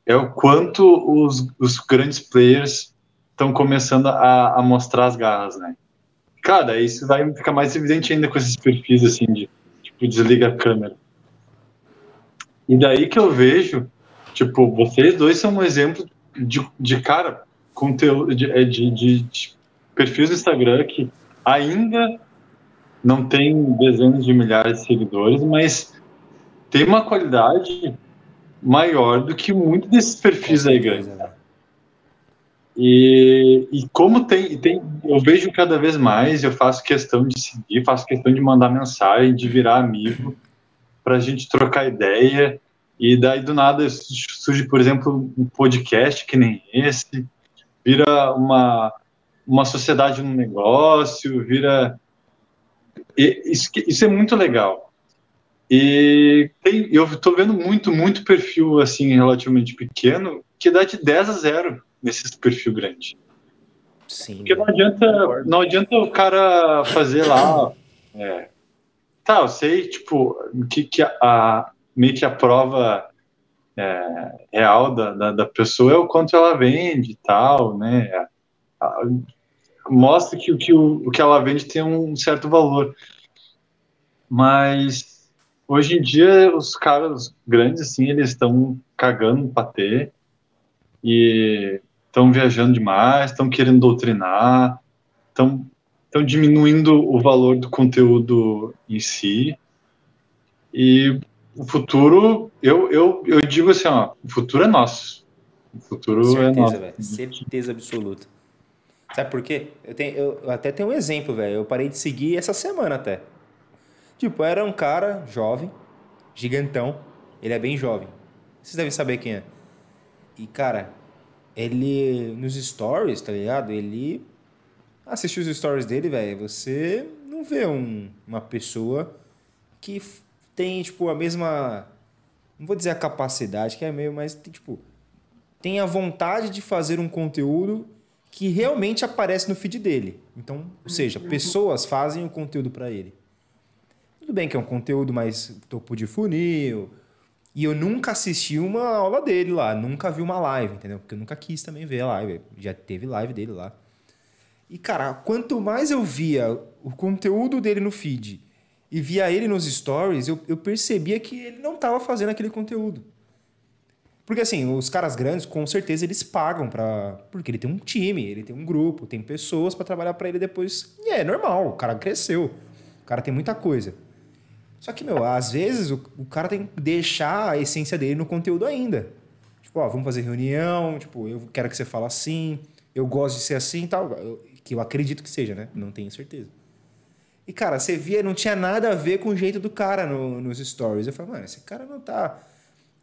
é o quanto os, os grandes players estão começando a, a mostrar as garras, né? Cara, isso vai ficar mais evidente ainda com esses perfis, assim, de, tipo, desliga a câmera. E daí que eu vejo, tipo, vocês dois são um exemplo de, de cara, conteúdo de, é, de, de, de perfis do Instagram que ainda não tem dezenas de milhares de seguidores, mas tem uma qualidade maior do que muitos desses perfis aí grandes. Né? E, e como tem, tem, eu vejo cada vez mais, eu faço questão de seguir, faço questão de mandar mensagem, de virar amigo, para a gente trocar ideia. E daí do nada surge, por exemplo, um podcast que nem esse, vira uma, uma sociedade no negócio, vira. Isso, isso é muito legal. E tem, eu estou vendo muito, muito perfil assim, relativamente pequeno, que dá de 10 a 0 nesse perfil grande. Sim. Porque não adianta, não adianta o cara fazer lá. É, tá, eu sei, tipo, que, que a, a meio que a prova é, real da, da, da, pessoa é o quanto ela vende e tal, né? A, mostra que, que o, o que ela vende tem um certo valor. Mas hoje em dia os caras grandes assim, eles estão cagando para ter e estão viajando demais, estão querendo doutrinar, estão estão diminuindo o valor do conteúdo em si. E o futuro, eu, eu, eu digo assim, ó, o futuro é nosso. O futuro é Certeza, é nosso. Véio. Certeza absoluta. Sabe por quê? Eu, tenho, eu até tenho um exemplo, velho. Eu parei de seguir essa semana até. Tipo, era um cara jovem, gigantão. Ele é bem jovem. Vocês devem saber quem é. E, cara, ele nos stories, tá ligado? Ele assiste os stories dele, velho. Você não vê um, uma pessoa que tem, tipo, a mesma. Não vou dizer a capacidade, que é meio, mas, tipo, tem a vontade de fazer um conteúdo que realmente aparece no feed dele. Então, ou seja, pessoas fazem o conteúdo para ele. Tudo bem que é um conteúdo mais topo de funil, e eu nunca assisti uma aula dele lá, nunca vi uma live, entendeu? Porque eu nunca quis também ver a live, já teve live dele lá. E cara, quanto mais eu via o conteúdo dele no feed e via ele nos stories, eu, eu percebia que ele não estava fazendo aquele conteúdo. Porque assim, os caras grandes, com certeza, eles pagam para Porque ele tem um time, ele tem um grupo, tem pessoas para trabalhar para ele depois. E é normal, o cara cresceu. O cara tem muita coisa. Só que, meu, às vezes o, o cara tem que deixar a essência dele no conteúdo ainda. Tipo, ó, vamos fazer reunião, tipo, eu quero que você fale assim, eu gosto de ser assim e tal. Eu, que eu acredito que seja, né? Não tenho certeza. E, cara, você via, não tinha nada a ver com o jeito do cara no, nos stories. Eu falei, mano, esse cara não tá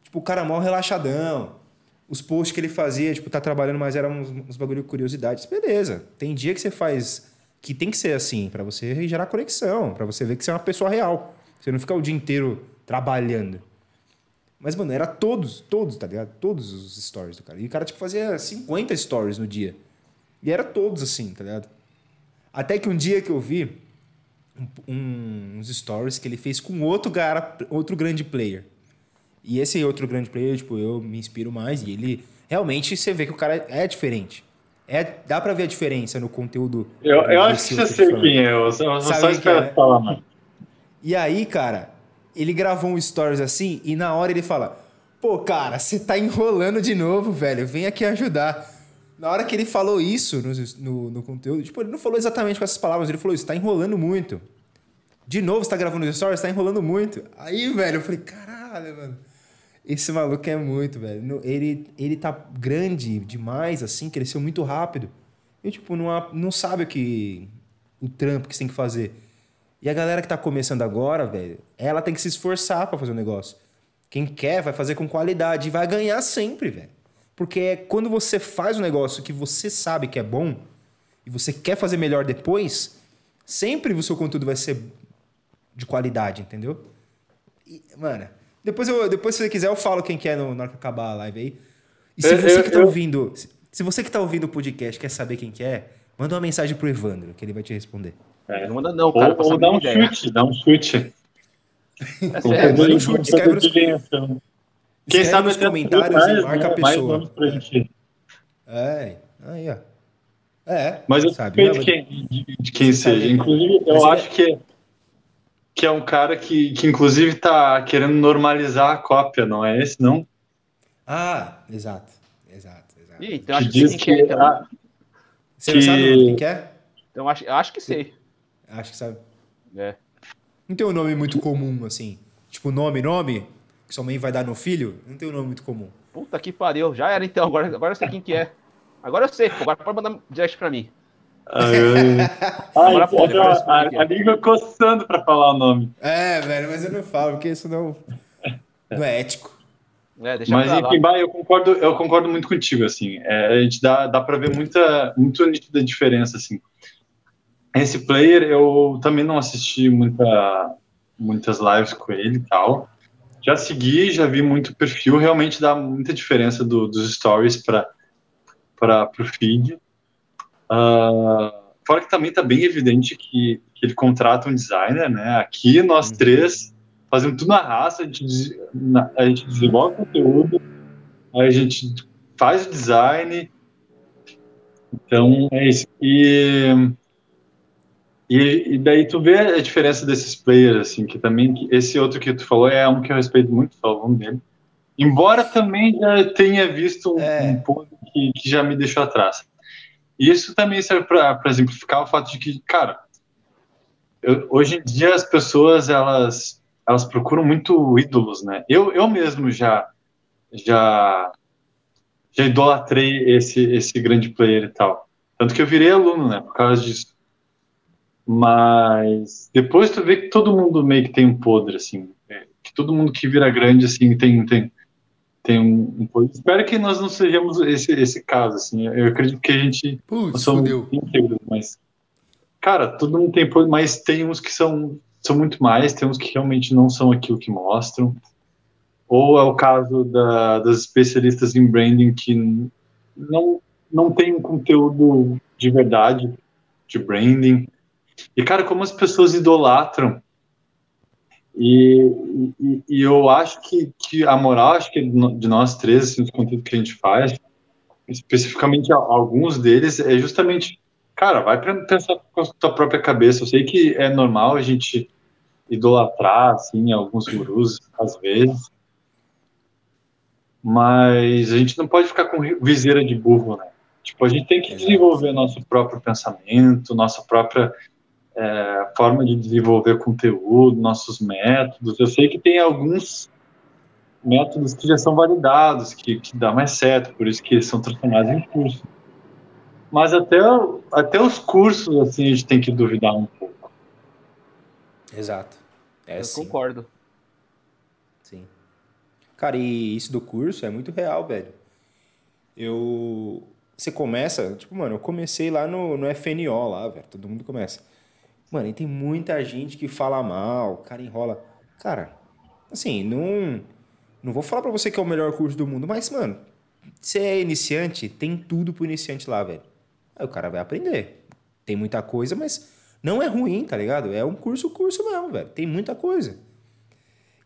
Tipo, o cara mal relaxadão. Os posts que ele fazia, tipo, tá trabalhando, mas eram uns, uns bagulho de curiosidades. Beleza. Tem dia que você faz que tem que ser assim, para você gerar conexão, para você ver que você é uma pessoa real. Você não fica o dia inteiro trabalhando. Mas, mano, era todos, todos, tá ligado? Todos os stories do cara. E o cara, tipo, fazia 50 stories no dia. E era todos assim, tá ligado? Até que um dia que eu vi um, uns stories que ele fez com outro cara, outro grande player. E esse outro grande player, tipo, eu me inspiro mais e ele realmente você vê que o cara é diferente. É, dá pra ver a diferença no conteúdo. Eu, eu acho que você sei quem é, eu só, só espero é, falar, mano. E aí, cara, ele gravou um stories assim e na hora ele fala: Pô, cara, você tá enrolando de novo, velho, vem aqui ajudar. Na hora que ele falou isso no, no, no conteúdo, tipo, ele não falou exatamente com essas palavras, ele falou isso, tá enrolando muito. De novo, você tá gravando os stories, tá enrolando muito. Aí, velho, eu falei, caralho, mano. Esse maluco é muito, velho. Ele, ele tá grande demais, assim, cresceu muito rápido. E, tipo, não, não sabe o que. o trampo que você tem que fazer. E a galera que tá começando agora, velho, ela tem que se esforçar para fazer o um negócio. Quem quer vai fazer com qualidade e vai ganhar sempre, velho. Porque é quando você faz um negócio que você sabe que é bom e você quer fazer melhor depois, sempre o seu conteúdo vai ser de qualidade, entendeu? E, mano, depois, eu, depois, se você quiser, eu falo quem que é no, na hora que acabar a live aí. E se você que tá ouvindo. Se você que tá ouvindo o podcast quer saber quem que é, manda uma mensagem pro Evandro, que ele vai te responder. É, não manda não, cara. Ou, ou dá um ideia. chute, dá um chute. É sério, manda um chute, escreve nos, Quem sabe nos comentários mais, e marca né? a pessoa. pra gente. É, aí, ó. É, mas eu sabe, de quem, de, de quem seja. Inclusive, eu acho que que é um cara que, que inclusive está querendo normalizar a cópia, não é esse, não? Ah, exato, exato, exato. Ih, então acho que, diz que, então. Você que... não sabe quem que é? Então acho, acho que sei. Acho que sabe. É. Não tem um nome muito comum, assim. Tipo, nome, nome, que sua mãe vai dar no filho, não tem um nome muito comum. Puta que pariu, já era então, agora, agora eu sei quem que é. Agora eu sei, agora pode mandar direct pra mim. Ai, pode, a, a, a, língua coçando para falar o nome. É, velho, mas eu não falo, porque isso não, não é ético. É, mas enfim, bah, eu concordo, eu concordo muito contigo, assim. É, a gente dá, dá para ver muita, muito nítida diferença, assim. Esse player eu também não assisti muita, muitas lives com ele e tal. Já segui, já vi muito perfil, realmente dá muita diferença do, dos stories para o feed. Uh, fora que também está bem evidente que, que, ele contrata um designer, né? Aqui nós uhum. três fazemos tudo na raça, a gente, a gente desenvolve conteúdo, a gente faz o design. Então é isso. E, e, e, daí tu vê a diferença desses players, assim, que também esse outro que tu falou é um que eu respeito muito, falando dele. Embora também já tenha visto um, é. um ponto que, que já me deixou atrás. E isso também serve para exemplificar o fato de que, cara, eu, hoje em dia as pessoas elas elas procuram muito ídolos, né? Eu, eu mesmo já já já idolatrei esse esse grande player e tal, tanto que eu virei aluno, né? Por causa disso. Mas depois tu vê que todo mundo meio que tem um podre, assim, é, que todo mundo que vira grande assim tem tem tem um, um, espero que nós não sejamos esse, esse caso assim eu acredito que a gente Putz, somos mas cara todo mundo tem mas tem uns que são são muito mais, tem uns que realmente não são aquilo que mostram. Ou é o caso da, das especialistas em branding que não, não tem um conteúdo de verdade de branding. E, cara, como as pessoas idolatram. E, e, e eu acho que, que a moral, acho que de nós três, assim, os conteúdos que a gente faz, especificamente alguns deles, é justamente, cara, vai pensar com a tua própria cabeça. Eu sei que é normal a gente idolatrar, assim, alguns gurus, às vezes, mas a gente não pode ficar com viseira de burro, né? Tipo, a gente tem que desenvolver nosso próprio pensamento, nossa própria é, forma de desenvolver conteúdo, nossos métodos. Eu sei que tem alguns métodos que já são validados, que, que dá mais certo, por isso que eles são transformados em curso. Mas até, até os cursos, assim, a gente tem que duvidar um pouco. Exato. É, Eu sim. concordo. Sim. Cara, e isso do curso é muito real, velho. Eu. Você começa, tipo, mano, eu comecei lá no, no FNO, lá, velho. Todo mundo começa. Mano, e tem muita gente que fala mal, o cara enrola. Cara, assim, não não vou falar para você que é o melhor curso do mundo, mas, mano, você é iniciante, tem tudo pro iniciante lá, velho. Aí o cara vai aprender. Tem muita coisa, mas não é ruim, tá ligado? É um curso, curso mesmo, velho. Tem muita coisa.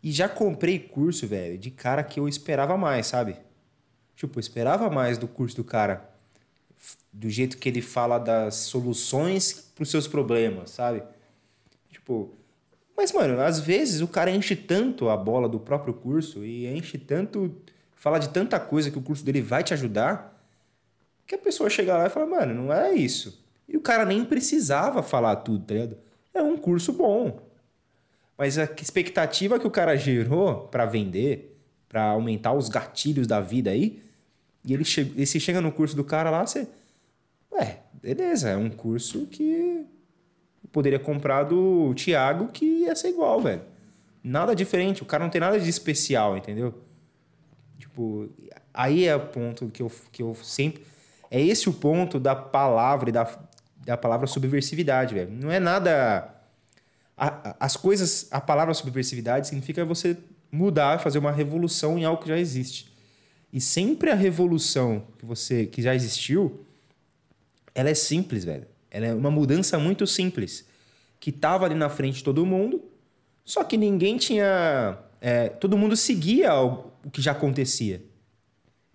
E já comprei curso, velho, de cara que eu esperava mais, sabe? Tipo, eu esperava mais do curso do cara. Do jeito que ele fala das soluções pros seus problemas, sabe? Tipo, mas, mano, às vezes o cara enche tanto a bola do próprio curso e enche tanto. fala de tanta coisa que o curso dele vai te ajudar, que a pessoa chega lá e fala, mano, não é isso. E o cara nem precisava falar tudo, tá ligado? É um curso bom. Mas a expectativa que o cara gerou para vender, para aumentar os gatilhos da vida aí, e ele, che ele se chega no curso do cara lá, você. Ué, beleza, é um curso que poderia comprar do Thiago que ia ser igual, velho. Nada diferente, o cara não tem nada de especial, entendeu? Tipo, aí é o ponto que eu, que eu sempre. É esse o ponto da palavra e da, da palavra subversividade, velho. Não é nada. A, as coisas. A palavra subversividade significa você mudar, fazer uma revolução em algo que já existe. E sempre a revolução que você que já existiu, ela é simples, velho. Ela é uma mudança muito simples, que estava ali na frente de todo mundo, só que ninguém tinha. É, todo mundo seguia o, o que já acontecia.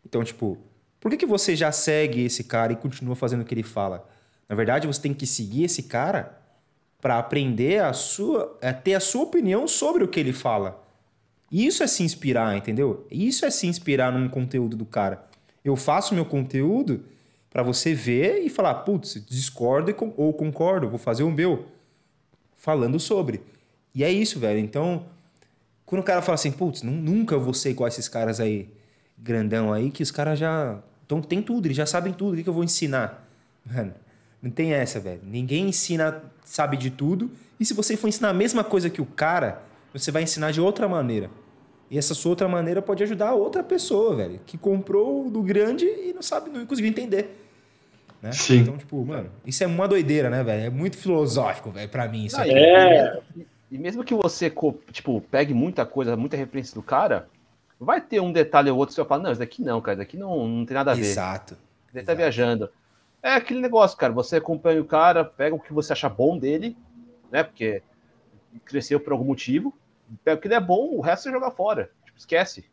Então, tipo, por que, que você já segue esse cara e continua fazendo o que ele fala? Na verdade, você tem que seguir esse cara para aprender a sua, a ter a sua opinião sobre o que ele fala. Isso é se inspirar, entendeu? Isso é se inspirar num conteúdo do cara. Eu faço meu conteúdo para você ver e falar, putz, discordo ou concordo, vou fazer o meu. Falando sobre. E é isso, velho. Então, quando o cara fala assim, putz, nunca vou ser igual esses caras aí, grandão aí, que os caras já. Então tem tudo, eles já sabem tudo, o que, que eu vou ensinar? Mano, não tem essa, velho. Ninguém ensina, sabe de tudo. E se você for ensinar a mesma coisa que o cara, você vai ensinar de outra maneira. E essa sua outra maneira pode ajudar outra pessoa, velho, que comprou do grande e não sabe, não conseguiu entender. Né? Sim. Então, tipo, mano, isso é uma doideira, né, velho? É muito filosófico, velho, pra mim. Isso aqui. É. E mesmo que você, tipo, pegue muita coisa, muita referência do cara, vai ter um detalhe ou outro que você vai falar, não, isso daqui não, cara, isso daqui não, não tem nada a ver. Exato. Ele tá viajando. É aquele negócio, cara, você acompanha o cara, pega o que você acha bom dele, né, porque cresceu por algum motivo, pega o que é bom, o resto você joga fora. Tipo, esquece.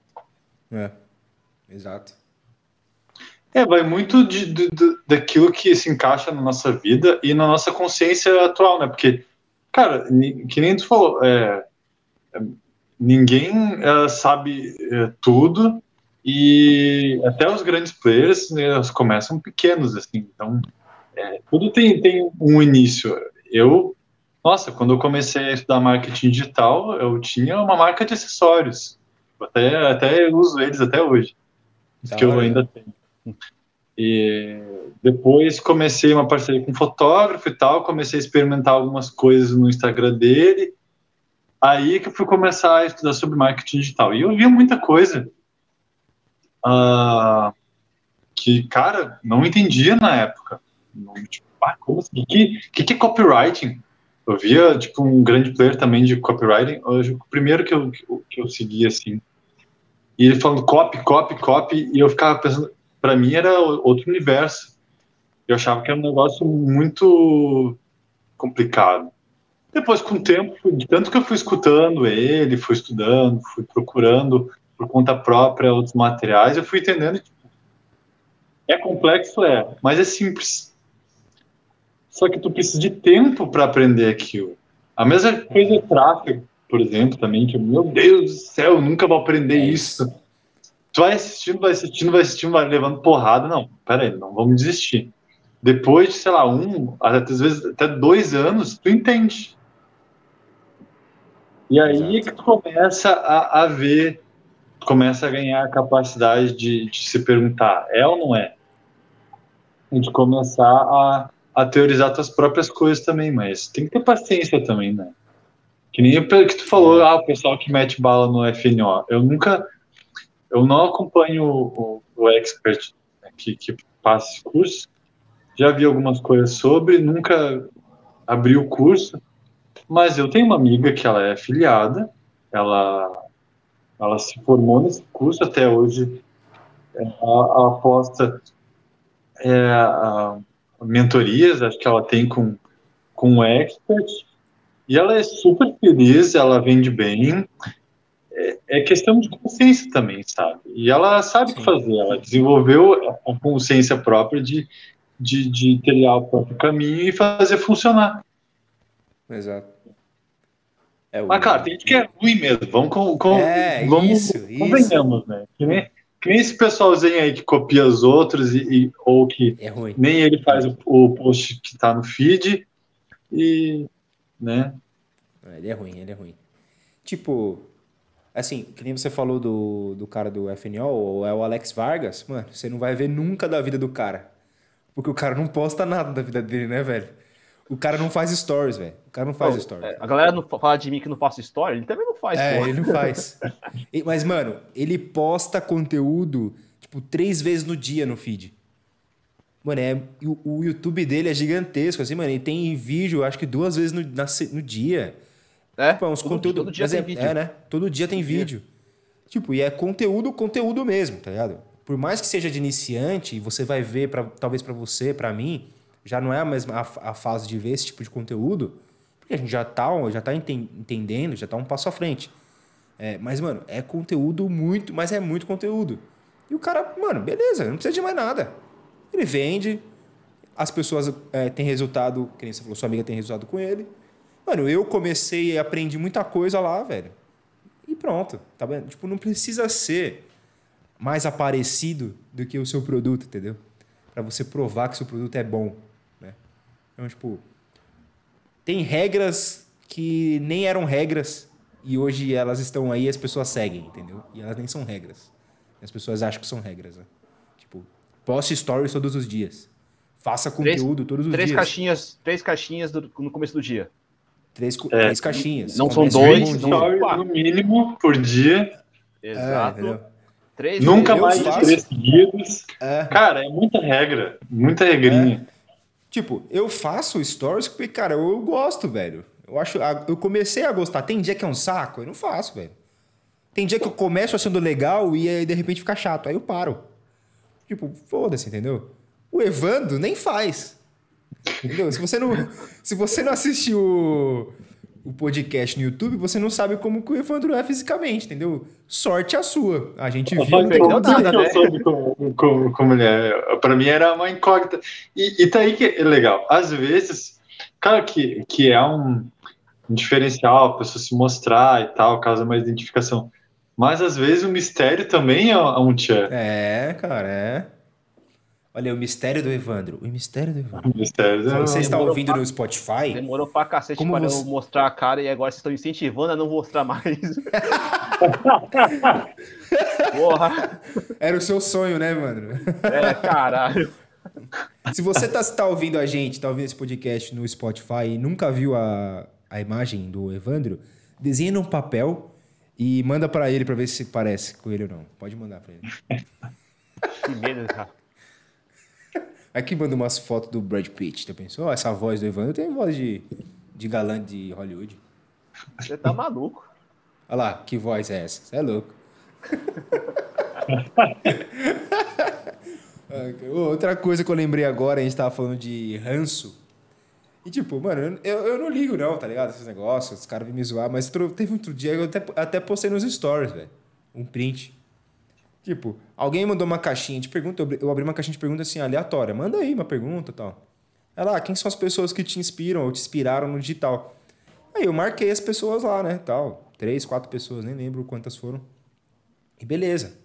É, exato. É, vai muito de, de, de, daquilo que se encaixa na nossa vida e na nossa consciência atual, né? Porque, cara, que nem tu falou, é, é ninguém é, sabe é, tudo e até os grandes players né, começam pequenos, assim, então é, tudo tem, tem um início. Eu, nossa, quando eu comecei a estudar marketing digital, eu tinha uma marca de acessórios, até, até uso eles até hoje, que eu ainda tenho. E depois comecei uma parceria com um fotógrafo e tal, comecei a experimentar algumas coisas no Instagram dele. Aí que eu fui começar a estudar sobre marketing digital. E eu via muita coisa uh, que, cara, não entendia na época. Não, tipo, ah, como assim? O que, que, que é copywriting? Eu via, tipo, um grande player também de copywriting, hoje, o primeiro que eu, que eu segui, assim, e ele falando copy, copy, copy, e eu ficava pensando, para mim era outro universo. Eu achava que era um negócio muito complicado. Depois, com o tempo, de tanto que eu fui escutando ele, fui estudando, fui procurando por conta própria outros materiais, eu fui entendendo que é complexo, é, mas é simples. Só que tu precisa de tempo para aprender aquilo. A mesma coisa é tráfego, por exemplo, também, que, meu Deus do céu, eu nunca vou aprender é isso. Tu vai assistindo, vai assistindo, vai assistindo, vai levando porrada. Não, peraí, não vamos desistir. Depois de, sei lá, um, às vezes até dois anos, tu entende. E aí Exato. que tu começa a, a ver, começa a ganhar a capacidade de, de se perguntar, é ou não é? E de começar a, a teorizar tuas próprias coisas também, mas tem que ter paciência também, né? Que nem o que tu falou, é. ah, o pessoal que mete bala no FNO. Eu nunca, eu não acompanho o, o, expert que, que passa esse curso. Já vi algumas coisas sobre, nunca abri o curso, mas eu tenho uma amiga que ela é afiliada, ela, ela se formou nesse curso até hoje. É, a, a aposta é, a, mentorias, acho que ela tem com, com o expert, e ela é super feliz, ela vende bem. É, é questão de consciência também, sabe? E ela sabe o que fazer, ela desenvolveu a consciência própria de, de, de trilhar o próprio caminho e fazer funcionar. Exato. É o... Mas, cara, tem gente que é ruim mesmo. Vamos com. com é, vamos, isso, convenhamos, né? Que nem, nem esse pessoalzinho aí que copia os outros e, e ou que é nem ele faz o, o, post que tá no feed e. né? Ele é ruim, ele é ruim. Tipo, assim, que nem você falou do, do cara do FNO, ou é o Alex Vargas, mano, você não vai ver nunca da vida do cara. Porque o cara não posta nada da vida dele, né, velho? O cara não faz stories, velho. O cara não faz oh, stories. É, a galera não fala de mim que não faço story, ele também não faz. É, pô. ele não faz. Mas, mano, ele posta conteúdo, tipo, três vezes no dia no feed. Mano, é, o, o YouTube dele é gigantesco, assim, mano. Ele tem vídeo, acho que duas vezes no, na, no dia. É? Tipo, é uns todo, conteúdo, todo dia tem é, vídeo. É, né? Todo dia tem todo vídeo. Dia. Tipo, e é conteúdo, conteúdo mesmo, tá ligado? Por mais que seja de iniciante, você vai ver, pra, talvez para você, para mim, já não é a mesma a, a, fase de ver esse tipo de conteúdo, porque a gente já tá, já tá entendendo, já tá um passo à frente. É, mas, mano, é conteúdo muito, mas é muito conteúdo. E o cara, mano, beleza, não precisa de mais nada. Ele vende, as pessoas é, têm resultado, que nem você falou, sua amiga tem resultado com ele. Mano, eu comecei e aprendi muita coisa lá, velho. E pronto, tá vendo? Tipo, não precisa ser mais aparecido do que o seu produto, entendeu? Para você provar que seu produto é bom? Então, tipo, tem regras que nem eram regras e hoje elas estão aí e as pessoas seguem, entendeu? E elas nem são regras. As pessoas acham que são regras, né? Tipo, poste stories todos os dias. Faça conteúdo três, todos os três dias. Caixinhas, três caixinhas do, no começo do dia. Três, é, três caixinhas. Não são dois, stories no mínimo por dia. Exato. É, três Nunca mais de três seguidos. É. Cara, é muita regra, muita regrinha. Tipo, eu faço stories porque, cara, eu gosto, velho. Eu acho, eu comecei a gostar. Tem dia que é um saco, eu não faço, velho. Tem dia que eu começo achando legal e aí de repente fica chato, aí eu paro. Tipo, foda-se, entendeu? O Evandro nem faz. Entendeu? Se você não, se você não assistiu o, podcast no YouTube, você não sabe como que o Evandro é fisicamente, entendeu? Sorte a sua. A gente viu, não tem nada, né? como, como, como ele é. Pra mim era uma incógnita. E, e tá aí que é legal. Às vezes, cara, que, que é um, um diferencial, a pessoa se mostrar e tal, causa mais identificação. Mas às vezes o mistério também é um tchan. É, cara, é. Olha, o mistério do Evandro. O mistério do Evandro. O mistério do Evandro. Você está ouvindo pra... no Spotify? Demorou pra cacete Como para você... eu mostrar a cara e agora vocês estão incentivando a não mostrar mais. Porra. Era o seu sonho, né, mano? É, caralho. Se você tá, tá ouvindo a gente, tá ouvindo esse podcast no Spotify e nunca viu a, a imagem do Evandro, desenha num papel e manda para ele para ver se parece com ele ou não. Pode mandar para ele. Que medo, cara. Aqui manda umas fotos do Brad Pitt. Tu pensou? Oh, essa voz do Evandro tem voz de, de galã de Hollywood. Você tá maluco. Olha lá, que voz é essa? Você é louco. Outra coisa que eu lembrei agora, a gente tava falando de ranço. E tipo, mano, eu, eu não ligo não, tá ligado? Esses negócios, os caras vêm me zoar, mas teve outro dia eu até, até postei nos stories, velho. Um print. Tipo, alguém mandou uma caixinha de pergunta, eu abri uma caixinha de pergunta assim, aleatória. Manda aí uma pergunta e tal. Ela, ah, quem são as pessoas que te inspiram ou te inspiraram no digital? Aí eu marquei as pessoas lá, né, tal. Três, quatro pessoas, nem lembro quantas foram. E beleza.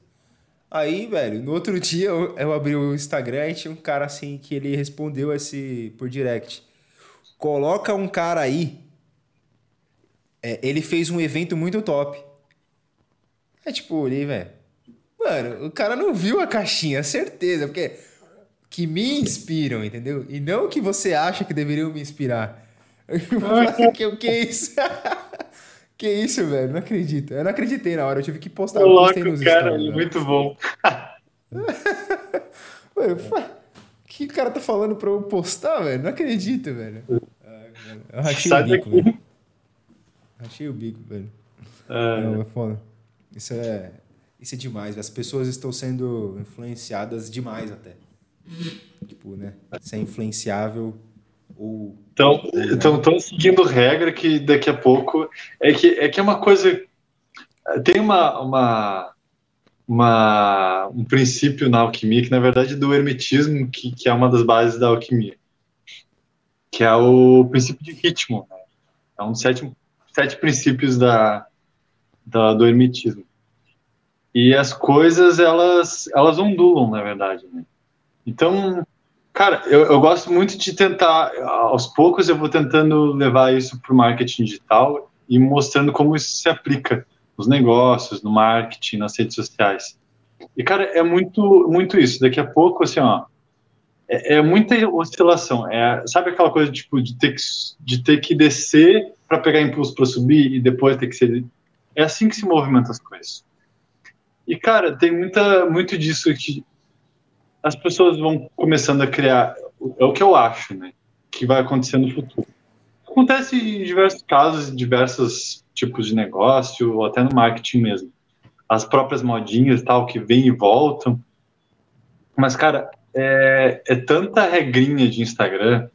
Aí, velho, no outro dia eu, eu abri o Instagram e tinha um cara assim que ele respondeu esse por direct. Coloca um cara aí. É, ele fez um evento muito top. É tipo, olhei, velho. Mano, o cara não viu a caixinha, certeza, porque que me inspiram, entendeu? E não que você acha que deveriam me inspirar. que, que é isso? que isso, velho? Não acredito. Eu não acreditei na hora, eu tive que postar. Eu postei nos cara, stories, muito bom. Mano, o que o cara tá falando pra eu postar, velho? Não acredito, velho. eu rachei Sai o bico, daqui. velho. Rachei o bico, velho. É... Não, é foda. Isso é, isso é demais. As pessoas estão sendo influenciadas demais até. Tipo, né? Ser influenciável ou. Então, estão seguindo regra que daqui a pouco. É que é, que é uma coisa. Tem uma, uma, uma, um princípio na alquimia, que na verdade é do hermetismo, que, que é uma das bases da alquimia, que é o princípio de ritmo. Né? É um dos sete, sete princípios da, da, do hermetismo. E as coisas, elas, elas ondulam, na verdade. Né? Então, cara, eu, eu gosto muito de tentar, aos poucos eu vou tentando levar isso para o marketing digital e mostrando como isso se aplica nos negócios, no marketing, nas redes sociais. E, cara, é muito, muito isso. Daqui a pouco, assim, ó, é, é muita oscilação. É, sabe aquela coisa, tipo, de ter que, de ter que descer para pegar impulso para subir e depois ter que ser... É assim que se movimentam as coisas. E, cara, tem muita, muito disso que as pessoas vão começando a criar, é o que eu acho, né, que vai acontecer no futuro. Acontece em diversos casos, em diversos tipos de negócio, ou até no marketing mesmo. As próprias modinhas tal, que vêm e voltam. Mas, cara, é, é tanta regrinha de Instagram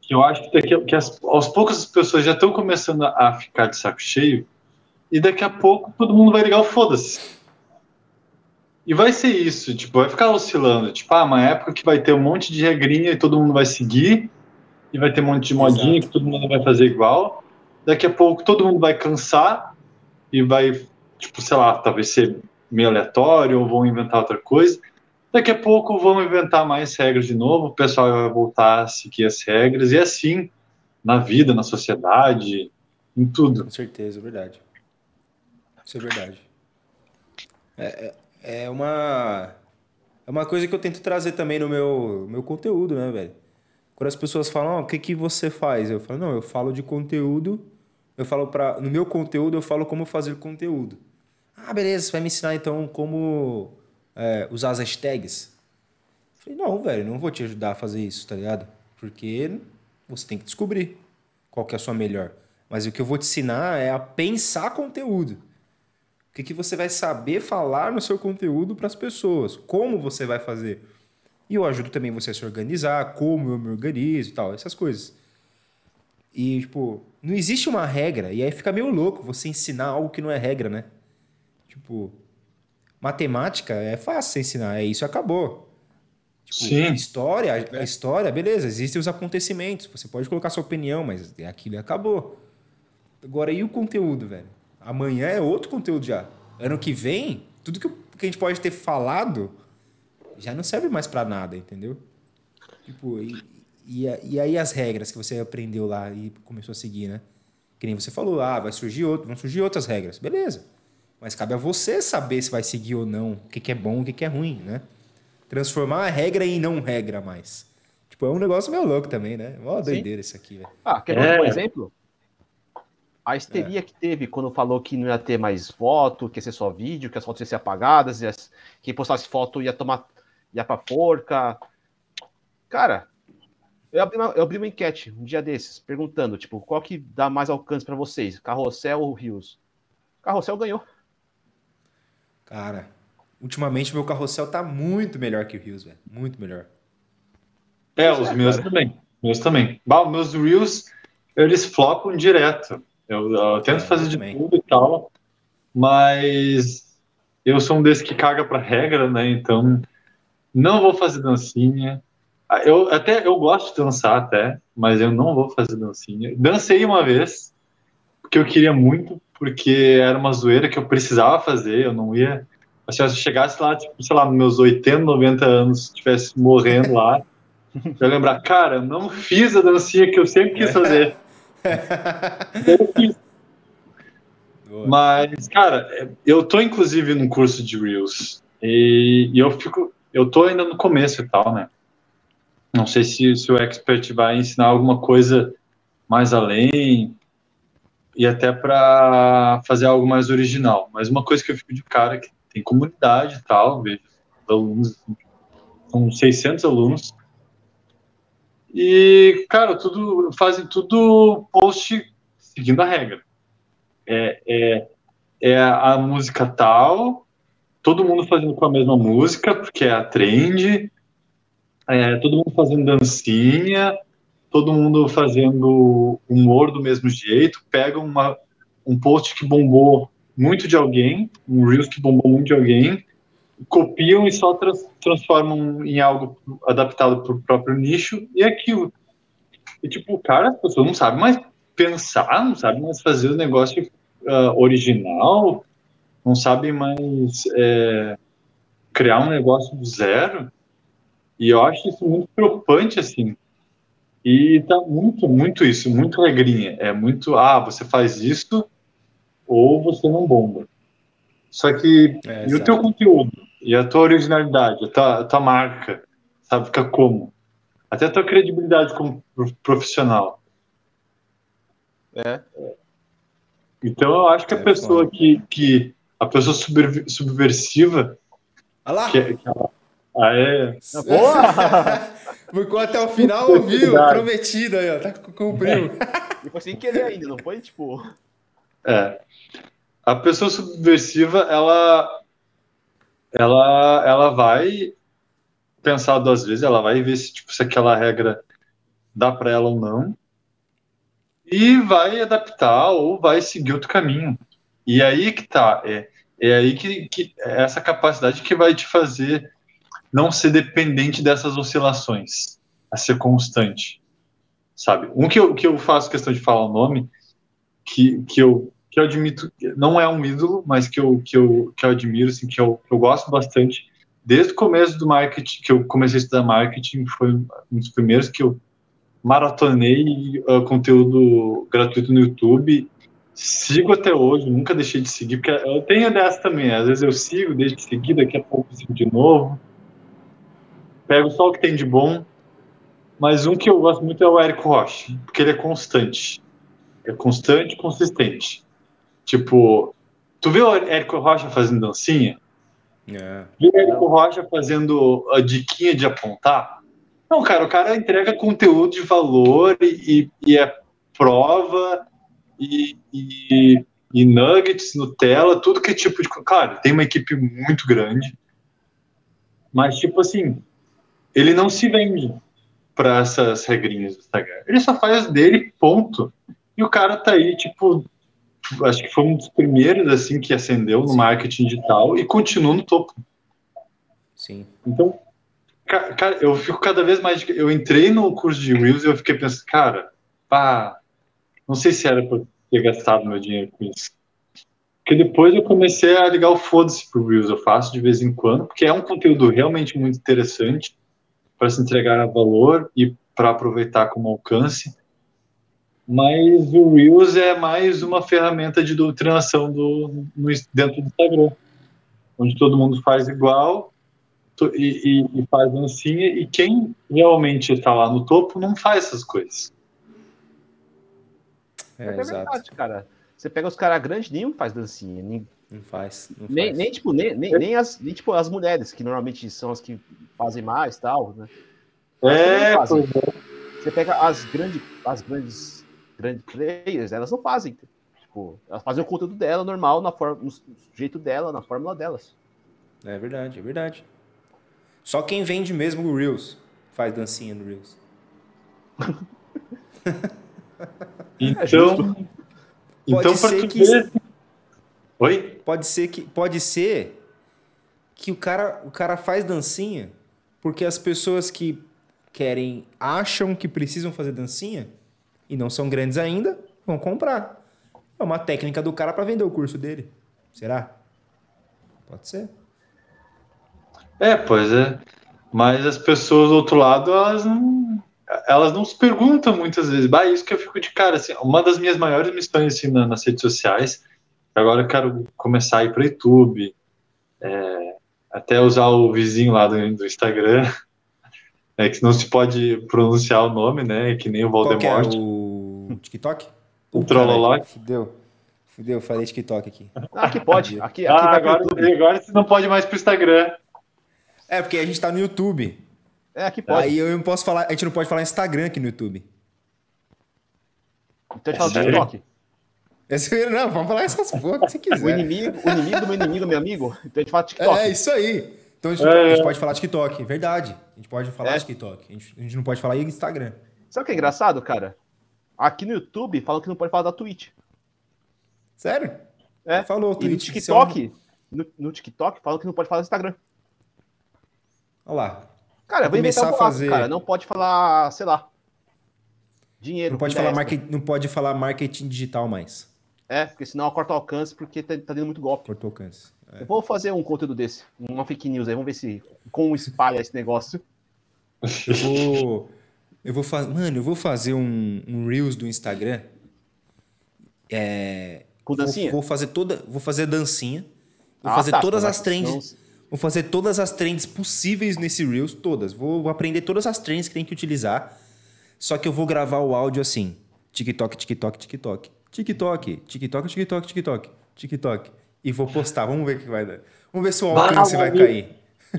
que eu acho que, daqui, que as, aos poucos as pessoas já estão começando a ficar de saco cheio e daqui a pouco todo mundo vai ligar o foda-se. E vai ser isso, tipo, vai ficar oscilando. Tipo, ah, uma época que vai ter um monte de regrinha e todo mundo vai seguir, e vai ter um monte de modinha Exato. que todo mundo vai fazer igual. Daqui a pouco todo mundo vai cansar e vai, tipo, sei lá, talvez ser meio aleatório ou vão inventar outra coisa. Daqui a pouco vão inventar mais regras de novo, o pessoal vai voltar a seguir as regras, e assim, na vida, na sociedade, em tudo. Com certeza, é verdade. Isso é verdade. É, é, é uma é uma coisa que eu tento trazer também no meu, meu conteúdo, né, velho? Quando as pessoas falam, oh, o que, que você faz? Eu falo, não, eu falo de conteúdo, eu falo para No meu conteúdo, eu falo como fazer conteúdo. Ah, beleza, você vai me ensinar então como é, usar as hashtags? Falei, não, velho, não vou te ajudar a fazer isso, tá ligado? Porque você tem que descobrir qual que é a sua melhor. Mas o que eu vou te ensinar é a pensar conteúdo. O que, que você vai saber falar no seu conteúdo para as pessoas? Como você vai fazer? E eu ajudo também você a se organizar, como eu me organizo e tal, essas coisas. E, tipo, não existe uma regra. E aí fica meio louco você ensinar algo que não é regra, né? Tipo, matemática é fácil você ensinar, é isso acabou. Tipo, Sim. História, a história, beleza, existem os acontecimentos. Você pode colocar sua opinião, mas é aquilo acabou. Agora, e o conteúdo, velho? Amanhã é outro conteúdo já. Ano que vem, tudo que, que a gente pode ter falado já não serve mais para nada, entendeu? Tipo, e, e, e, aí as regras que você aprendeu lá e começou a seguir, né? Que nem você falou, ah, vai surgir outro, vão surgir outras regras. Beleza. Mas cabe a você saber se vai seguir ou não, o que, que é bom, o que, que é ruim, né? Transformar a regra em não regra mais. Tipo, é um negócio meio louco também, né? Mó doideira isso aqui, velho. Ah, quer é. um exemplo? A histeria é. que teve quando falou que não ia ter mais foto, que ia ser só vídeo, que as fotos iam ser apagadas, ia, quem postasse foto ia tomar, ia pra forca. Cara, Eu abri, uma, eu abri uma enquete um dia desses, perguntando, tipo, qual que dá mais alcance para vocês, Carrossel ou Rios? Carrossel ganhou. Cara, ultimamente meu carrossel tá muito melhor que o Rios, velho. Muito melhor. É, os é, meus cara. também. Meus também. Bah, meus Reels, eles flopam direto. Eu, eu tento é, fazer de também. tudo e tal, mas eu sou um desses que caga pra regra, né? Então, não vou fazer dancinha. Ah, eu até eu gosto de dançar até, mas eu não vou fazer dancinha. Dancei uma vez, porque eu queria muito, porque era uma zoeira que eu precisava fazer, eu não ia. Se eu chegasse lá, tipo, sei lá, nos meus 80, 90 anos, estivesse morrendo lá, eu ia lembrar, cara, eu não fiz a dancinha que eu sempre quis fazer. Mas, cara, eu tô inclusive num curso de Reels. E, e eu fico. Eu tô ainda no começo e tal, né? Não sei se, se o expert vai ensinar alguma coisa mais além e até para fazer algo mais original. Mas uma coisa que eu fico de cara é que tem comunidade e tal, vejo alunos, são 600 alunos. E, cara, tudo fazem tudo post seguindo a regra. É, é, é a música tal, todo mundo fazendo com a mesma música, porque é a trend, é, todo mundo fazendo dancinha, todo mundo fazendo humor do mesmo jeito, pega uma, um post que bombou muito de alguém, um Reels que bombou muito de alguém, copiam e só trans, transformam em algo adaptado para o próprio nicho e é aquilo. E tipo, cara, as pessoas não sabem mais pensar, não sabem mais fazer o negócio uh, original, não sabem mais é, criar um negócio do zero. E eu acho isso muito preocupante, assim. E tá muito, muito isso, muito regrinha. É muito, ah, você faz isso ou você não bomba. Só que é, e o teu conteúdo, e a tua originalidade, a tua, a tua marca, sabe, fica como? Até a tua credibilidade como profissional. É. Então eu acho que a é, pessoa que, que a pessoa subversiva que, que ela, ah, é? Boa! Ficou até o final, ouviu? Prometido aí, ó. Tá, cumpriu. E foi sem querer ainda, não foi tipo. É. A pessoa subversiva, ela. Ela, ela vai pensar duas vezes, ela vai ver se, tipo, se aquela regra dá para ela ou não. E vai adaptar ou vai seguir outro caminho. E aí que tá. É, é aí que, que é essa capacidade que vai te fazer não ser dependente dessas oscilações, a ser constante, sabe? Um que eu, que eu faço questão de falar o nome, que, que, eu, que eu admito, não é um ídolo, mas que eu, que eu, que eu admiro, assim, que, eu, que eu gosto bastante, desde o começo do marketing, que eu comecei a estudar marketing, foi um dos primeiros que eu maratonei uh, conteúdo gratuito no YouTube, sigo até hoje, nunca deixei de seguir, porque eu tenho dessa também, às vezes eu sigo, deixo de seguir, daqui a pouco eu sigo de novo, pego só o que tem de bom, mas um que eu gosto muito é o Érico Rocha, porque ele é constante. É constante e consistente. Tipo, tu viu o Érico Rocha fazendo dancinha? É. Viu o Érico Rocha fazendo a diquinha de apontar? Não, cara, o cara entrega conteúdo de valor e, e é prova e, e, e nuggets, Nutella, tudo que é tipo de. Claro, tem uma equipe muito grande, mas tipo assim, ele não se vende para essas regrinhas do Instagram. Ele só faz dele, ponto. E o cara tá aí, tipo, acho que foi um dos primeiros, assim, que ascendeu no marketing digital e continua no topo. Sim. Então, cara, eu fico cada vez mais. Eu entrei no curso de Reels e eu fiquei pensando, cara, pá, não sei se era para ter gastado meu dinheiro com isso. Porque depois eu comecei a ligar o foda-se pro Reels. Eu faço de vez em quando, porque é um conteúdo realmente muito interessante para se entregar a valor e para aproveitar como alcance. Mas o Reels é mais uma ferramenta de doutrinação do, no, dentro do Instagram, onde todo mundo faz igual e, e, e faz dancinha, e quem realmente está lá no topo não faz essas coisas. É, é verdade, cara. Você pega os caras grandes, nenhum faz dancinha. Nem, não faz. Não nem, faz. nem, tipo, nem, nem, nem, as, nem tipo, as mulheres, que normalmente são as que fazem mais tal, né? É, pois é. Você pega as grandes, as grandes, grandes players, elas não fazem. Tipo, elas fazem o conteúdo dela normal, na forma, no jeito dela, na fórmula delas. É verdade, é verdade. Só quem vende mesmo o Reels faz dancinha no Reels. então, então para tu que... ver... Oi? Pode ser que pode ser que o cara, o cara faz dancinha porque as pessoas que querem, acham que precisam fazer dancinha e não são grandes ainda, vão comprar. É uma técnica do cara para vender o curso dele. Será? Pode ser. É, pois é. Mas as pessoas do outro lado, elas não, elas não se perguntam muitas vezes. Bah, isso que eu fico de cara. Assim, uma das minhas maiores missões assim, nas redes sociais, agora eu quero começar a ir para o YouTube, é, até usar o vizinho lá do, do Instagram, é que não se pode pronunciar o nome, né? Que nem o Voldemort. Qual é o TikTok? O Trollolog. Fudeu. Fudeu, falei TikTok aqui. Ah, aqui pode. Aqui, aqui ah, agora, agora você não pode mais pro Instagram. É, porque a gente tá no YouTube. É, aqui pode. Aí eu não posso falar, a gente não pode falar Instagram aqui no YouTube. Então a gente fala TikTok. Esse, não, vamos falar essas porra que você quiser. O inimigo, o inimigo do meu inimigo, meu amigo. Então a gente fala TikTok. É, isso aí. Então a gente, é. a gente pode falar TikTok, verdade. A gente pode falar é. TikTok. A gente, a gente, não pode falar Instagram. Sabe o que é engraçado, cara? Aqui no YouTube falam que não pode falar da Twitch. Sério? É. Falou, Twitch. no TikTok, no, no, TikTok falam que não pode falar do Instagram. Olha lá. Cara, vou inventar um fazer... cara. Não pode falar, sei lá. Dinheiro. Não pode, falar market... não pode falar marketing digital mais. É, porque senão corta o alcance, porque tá, tá dando muito golpe. Corta o alcance. É. Eu vou fazer um conteúdo desse, uma fake news aí, vamos ver se como espalha esse negócio. Eu vou. Eu vou fazer. Mano, eu vou fazer um, um Reels do Instagram. É. Com dancinha? Vou, vou fazer toda. Vou fazer dancinha. Vou ah, fazer tá, todas as trends. Vou fazer todas as trends possíveis nesse Reels, todas. Vou, vou aprender todas as trends que tem que utilizar. Só que eu vou gravar o áudio assim: TikTok, TikTok, TikTok. TikTok, TikTok, TikTok, TikTok, TikTok. E vou postar. Vamos ver o que vai dar. Vamos ver se o alcance vai amigo, cair.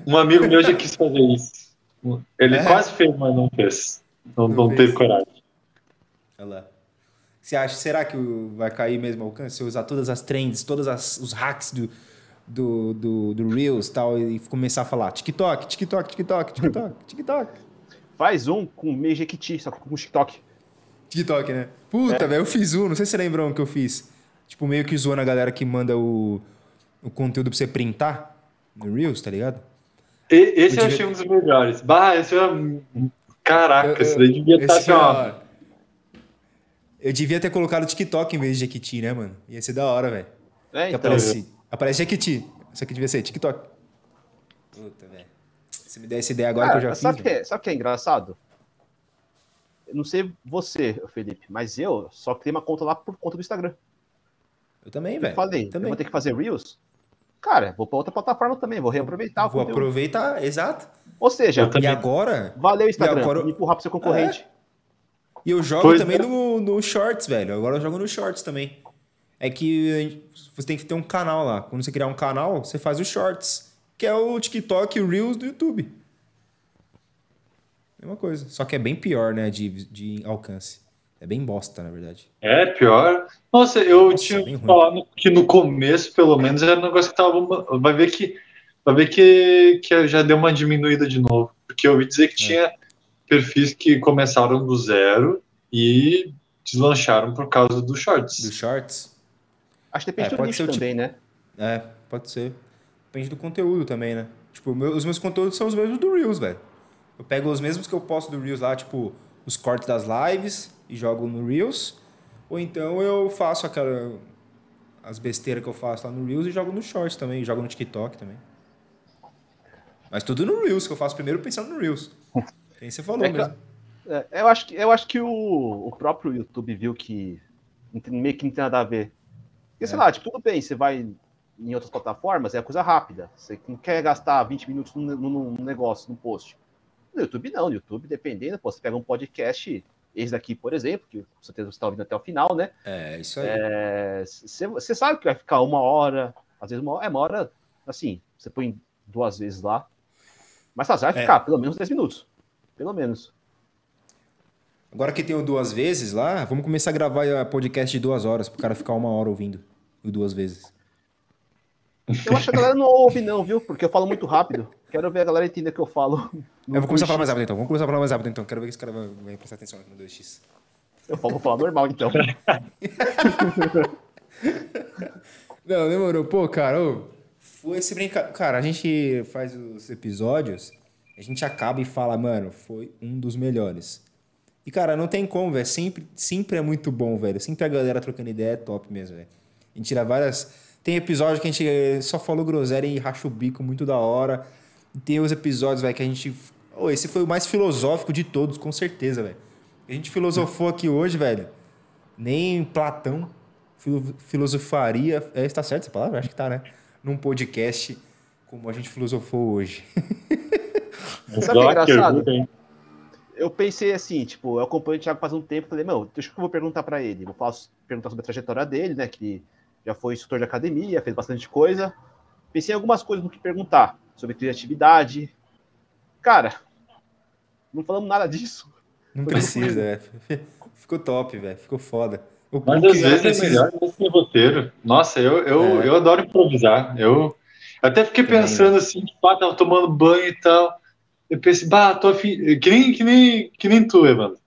Um amigo meu já quis fazer isso. Ele é? quase fez, mas não fez. Não, não, não teve coragem. Olha lá. Você acha, será que vai cair mesmo o alcance? Se eu usar todas as trends, todos os hacks do, do, do, do Reels tal, e começar a falar TikTok, TikTok, TikTok, TikTok, TikTok. Faz um com meio Jequiti, só que com TikTok. TikTok, né? Puta, é. velho, eu fiz um, não sei se você lembram o que eu fiz. Tipo, meio que zoando a galera que manda o, o conteúdo pra você printar no Reels, tá ligado? E, esse eu, eu achei um dos melhores. Bah, esse é. Caraca, eu, eu, esse daí devia estar tá assim, ó. Eu devia ter colocado TikTok em vez de Jequiti, né, mano? Ia ser da hora, velho. É, então. Aparece, aparece Jequiti. Isso aqui devia ser TikTok. Puta, velho. Se me der essa ideia agora que eu já sabe fiz. Que é, sabe o que é engraçado? Eu não sei você, Felipe, mas eu só criei uma conta lá por conta do Instagram. Eu também, velho. Eu falei, também. eu vou ter que fazer Reels? Cara, vou para outra plataforma também, vou reaproveitar. Vou aproveitar, exato. Ou seja, e agora. Valeu, Instagram, agora... me empurrar pro seu concorrente. É. E eu jogo pois também é. no, no Shorts, velho. Agora eu jogo no Shorts também. É que você tem que ter um canal lá. Quando você criar um canal, você faz o Shorts, que é o TikTok e o Reels do YouTube. Mesma coisa. Só que é bem pior, né, de, de alcance. É bem bosta, na verdade. É, pior. Nossa, eu Nossa, tinha falado que no começo, pelo menos, era um negócio que tava. Vai ver que. Vai ver que, que já deu uma diminuída de novo. Porque eu ouvi dizer que é. tinha perfis que começaram do zero e deslancharam por causa dos shorts. Dos shorts? Acho que depende é, do nicho também, tipo... né? É, pode ser. Depende do conteúdo também, né? Tipo, os meus conteúdos são os mesmos do Reels, velho. Eu pego os mesmos que eu posto do Reels lá, tipo, os cortes das lives e jogo no Reels. Ou então eu faço aquela. as besteiras que eu faço lá no Reels e jogo no Shorts também, jogo no TikTok também. Mas tudo no Reels, que eu faço primeiro pensando no Reels. Quem você falou é mesmo. É, eu, acho que, eu acho que o, o próprio YouTube viu que meio que não tem nada a ver. Porque, é. sei lá, tipo, tudo bem, você vai em outras plataformas, é coisa rápida. Você não quer gastar 20 minutos num, num negócio, num post. No YouTube não, no YouTube, dependendo, pô, você pega um podcast, esse daqui, por exemplo, que com certeza você está ouvindo até o final, né? É, isso aí. É, você sabe que vai ficar uma hora, às vezes uma hora, é uma hora, assim, você põe duas vezes lá, mas tá, vai é. ficar pelo menos 10 minutos, pelo menos. Agora que tem o duas vezes lá, vamos começar a gravar podcast de duas horas, pro cara ficar uma hora ouvindo o duas vezes. Eu acho que a galera não ouve, não, viu? Porque eu falo muito rápido. Quero ver a galera entender o que eu falo. Eu vou começar a falar mais rápido então. Vamos começar a falar mais rápido então. Quero ver que esse cara vai, vai prestar atenção aqui no 2x. Eu vou falar normal então. não, demorou. Pô, cara, ô, foi esse brincar. Cara, a gente faz os episódios, a gente acaba e fala, mano, foi um dos melhores. E, cara, não tem como, velho. Sempre, sempre é muito bom, velho. Sempre a galera trocando ideia é top mesmo, velho. A gente tira várias. Tem episódio que a gente só falou groselha e racha o bico muito da hora. Tem os episódios, velho, que a gente. Oh, esse foi o mais filosófico de todos, com certeza, velho. A gente filosofou aqui hoje, velho. Nem Platão filosofaria. É, está certo essa palavra? Acho que tá, né? Num podcast como a gente filosofou hoje. Sabe o que é engraçado? eu pensei assim, tipo, eu acompanho o Thiago faz um tempo, falei, meu, deixa que eu vou perguntar para ele. Vou falar, perguntar sobre a trajetória dele, né? Que já foi instrutor de academia, fez bastante coisa. Pensei em algumas coisas no que perguntar, sobre criatividade. Cara, não falamos nada disso. Não foi precisa, é. Ficou top, velho. Ficou foda. O Mas às vezes é melhor esse roteiro. Nossa, eu, eu, é. eu adoro improvisar. Eu até fiquei pensando assim, tipo, ah, tava tomando banho e tal. Eu pensei, bah, tô afim. Que nem, que nem, que nem tu, Evandro.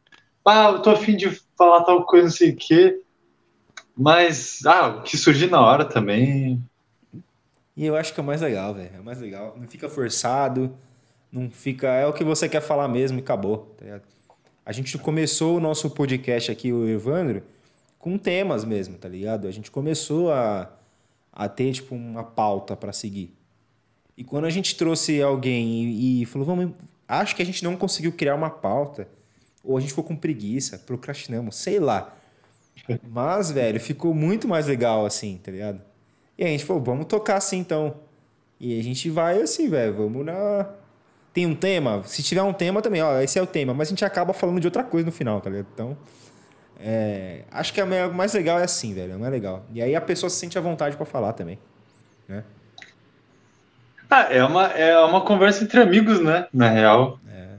Bah, eu tô afim de falar tal coisa, não sei o quê. Mas, ah, o que surgir na hora também. E eu acho que é o mais legal, velho. É o mais legal. Não fica forçado, não fica. É o que você quer falar mesmo e acabou, tá A gente começou o nosso podcast aqui, o Evandro, com temas mesmo, tá ligado? A gente começou a, a ter, tipo, uma pauta para seguir. E quando a gente trouxe alguém e, e, falou, vamos, acho que a gente não conseguiu criar uma pauta, ou a gente ficou com preguiça, procrastinamos, sei lá. Mas, velho, ficou muito mais legal assim, tá ligado? E a gente falou, vamos tocar assim então. E a gente vai assim, velho, vamos na. Tem um tema? Se tiver um tema também, ó, esse é o tema, mas a gente acaba falando de outra coisa no final, tá ligado? Então. É... acho que o mais legal é assim, velho, é mais legal. E aí a pessoa se sente à vontade para falar também, né? Ah, é uma, é uma conversa entre amigos, né? Na real. É,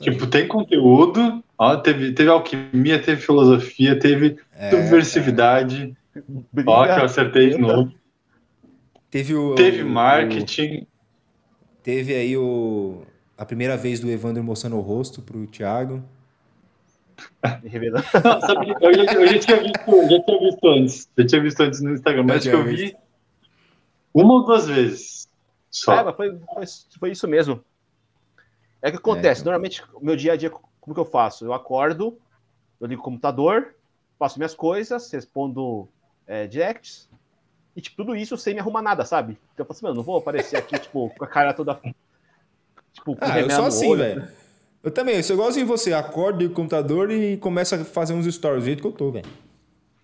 tipo, tem conteúdo, ó, teve, teve alquimia, teve filosofia, teve é, subversividade. Ó, que eu acertei de novo. Teve o. Teve marketing. O, teve aí o. A primeira vez do Evandro mostrando o rosto pro Thiago. Não, sabe, eu, já, eu já, tinha visto, já tinha visto antes. Já tinha visto antes no Instagram, mas acho que eu vi uma ou duas vezes. Só. É, mas foi, foi, foi, isso mesmo. É que acontece, é, então... normalmente, o meu dia a dia, como que eu faço? Eu acordo, eu ligo o computador, faço minhas coisas, respondo é, directs, e tipo, tudo isso sem me arrumar nada, sabe? Então eu falo assim, mano, não vou aparecer aqui, tipo, com a cara toda. Tipo, com ah, eu sou assim, velho. Eu também, eu sou igualzinho você, acordo, o computador e começo a fazer uns stories do jeito que eu tô, velho.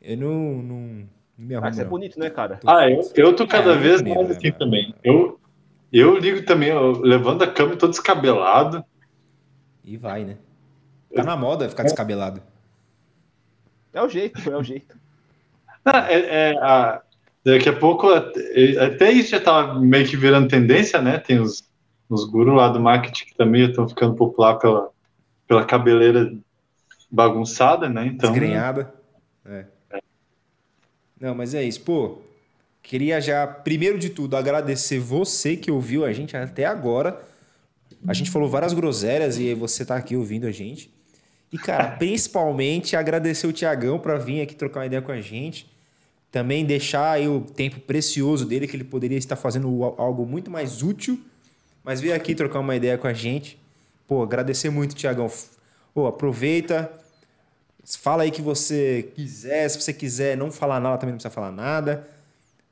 Eu não, não, me arrumo. Ah, isso é bonito, né, cara? Ah, eu, eu tô cada é, vez mais assim né, também. Eu, eu ligo também, eu levando a câmera todo descabelado. E vai, né? Tá na moda ficar descabelado. É o jeito, é o jeito. Ah, é, é, a, daqui a pouco, até isso já tá meio que virando tendência, né? Tem os, os gurus lá do marketing que também estão ficando popular pela, pela cabeleira bagunçada, né? Então, Desgrenhada. É. é. Não, mas é isso. Pô, Queria já, primeiro de tudo, agradecer você que ouviu a gente até agora. A gente falou várias groselhas e você tá aqui ouvindo a gente. E, cara, principalmente agradecer o Tiagão para vir aqui trocar uma ideia com a gente. Também deixar aí o tempo precioso dele, que ele poderia estar fazendo algo muito mais útil, mas veio aqui trocar uma ideia com a gente. Pô, agradecer muito, Tiagão. Pô, aproveita, fala aí que você quiser. Se você quiser não falar nada, também não precisa falar nada.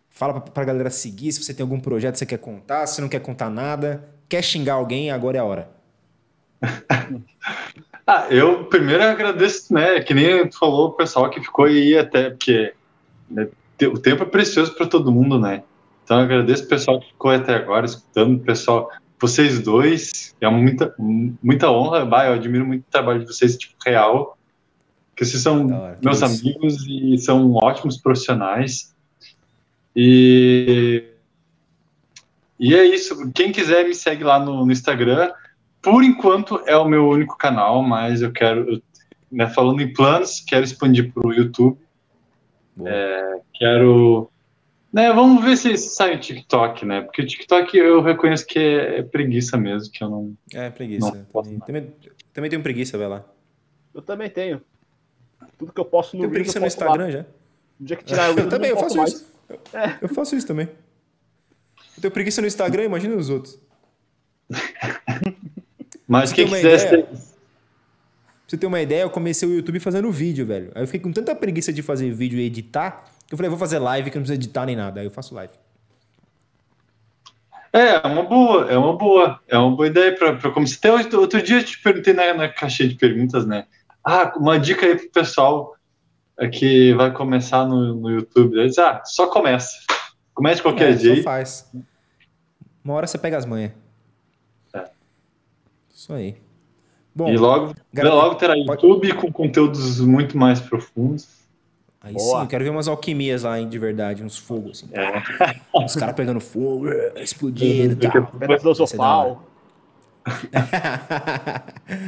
Fala pra, pra galera seguir, se você tem algum projeto que você quer contar, se não quer contar nada, quer xingar alguém, agora é a hora. ah, eu primeiro agradeço, né? Que nem tu falou, o pessoal que ficou aí até, porque o tempo é precioso para todo mundo, né? Então eu agradeço o pessoal que ficou até agora escutando, pessoal, vocês dois, é muita, muita honra, bah, eu admiro muito o trabalho de vocês, tipo, real, que vocês são meus amigos e são ótimos profissionais. E, e é isso. Quem quiser me segue lá no, no Instagram. Por enquanto é o meu único canal, mas eu quero. né, falando em planos, quero expandir para o YouTube. É, quero. Né, vamos ver se, sai o TikTok, né? Porque o TikTok eu reconheço que é, é preguiça mesmo, que eu não. É, preguiça. Não também, também, também tenho preguiça, vai lá. Eu também tenho. Tudo que eu posso no Tem preguiça no Instagram lá. já? No dia que tirar eu, eu também, eu faço mais. isso. É. Eu faço isso também. Eu tenho preguiça no Instagram, imagina os outros. Mas quem quiser. Ideia, você ter uma ideia, eu comecei o YouTube fazendo vídeo, velho. Aí eu fiquei com tanta preguiça de fazer vídeo e editar, que eu falei, vou fazer live que não precisa editar nem nada. Aí eu faço live. É, é uma boa, é uma boa, é uma boa ideia para começar. Até outro, outro dia eu te perguntei na, na caixinha de perguntas, né? Ah, uma dica aí pro pessoal que vai começar no, no YouTube. Eles, ah, só começa. Comece qualquer é, jeito. Só faz. Uma hora você pega as manhas. É. Isso aí. Bom, e logo, logo terá YouTube com conteúdos muito mais profundos. Aí Boa. sim, eu quero ver umas alquimias lá, hein, de verdade, uns fogos, assim. É. Os caras pegando fogo, explodindo tal. Pedra filosofal.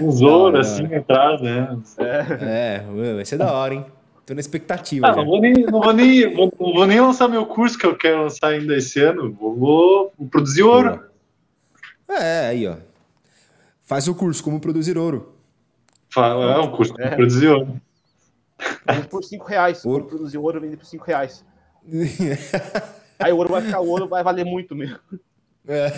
Uns ouro, assim, atrás, né? É, é, vai ser da hora, hein? Tô na expectativa. Ah, não, vou nem, não, vou nem, vou, não vou nem lançar meu curso que eu quero lançar ainda esse ano. Vou, vou produzir ouro. É, aí, ó. Faz o curso, como produzir ouro. É um curso, como é. produzir ouro. Vende por 5 reais. Ouro. Como produzir ouro, vende por 5 reais. aí o ouro vai ficar, o ouro vai valer muito mesmo. É.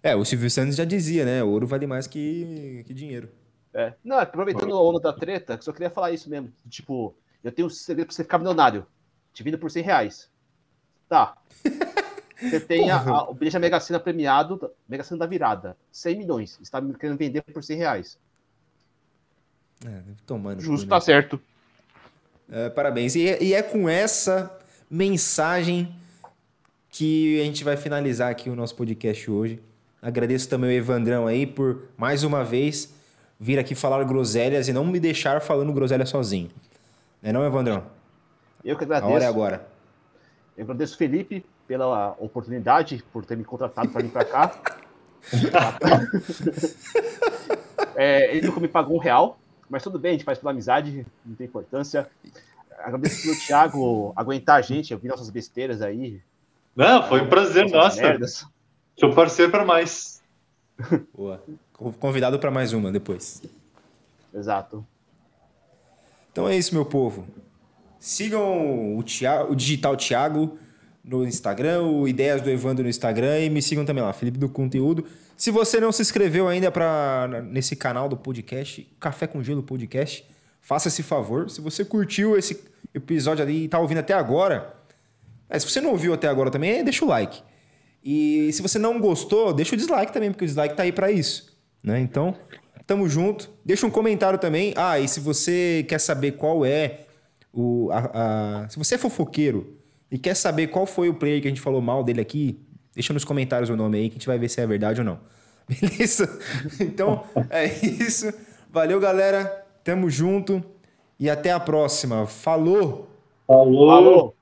é, o Silvio Santos já dizia, né? O ouro vale mais que, que dinheiro. É. Não, aproveitando o onda da treta, só queria falar isso mesmo. Tipo, eu tenho um segredo pra você ficar milionário. Te vindo por 100 reais. Tá. Você tem a, a, o bilhete da Mega Sena premiado, Mega Sena da virada. 100 milhões. Você está querendo vender por 100 reais. É, tomando. Justo, tá certo. É, parabéns. E, e é com essa mensagem que a gente vai finalizar aqui o nosso podcast hoje. Agradeço também o Evandrão aí por mais uma vez vir aqui falar groselhas e não me deixar falando groselha sozinho. Não é não, Evandrão? Eu que agradeço. A hora é agora. Eu agradeço Felipe pela oportunidade, por ter me contratado para vir para cá. é, ele nunca me pagou um real, mas tudo bem, a gente faz pela amizade, não tem importância. Agradeço pelo Thiago aguentar a gente, ouvir nossas besteiras aí. Não, foi um prazer, nossa. Merdas. Sou parceiro para mais. Boa. Convidado para mais uma depois. Exato. Então é isso, meu povo. Sigam o, Thiago, o Digital Thiago no Instagram, o Ideias do Evandro no Instagram e me sigam também lá, Felipe do Conteúdo. Se você não se inscreveu ainda para nesse canal do podcast, Café com Gelo Podcast, faça esse favor. Se você curtiu esse episódio ali e está ouvindo até agora, é, se você não ouviu até agora também, deixa o like. E se você não gostou, deixa o dislike também, porque o dislike tá aí para isso, né? Então, tamo junto. Deixa um comentário também. Ah, e se você quer saber qual é o a, a se você é fofoqueiro, e quer saber qual foi o player que a gente falou mal dele aqui, deixa nos comentários o nome aí que a gente vai ver se é verdade ou não. Beleza? Então, é isso. Valeu, galera. Tamo junto. E até a próxima. Falou! Falou! Falou.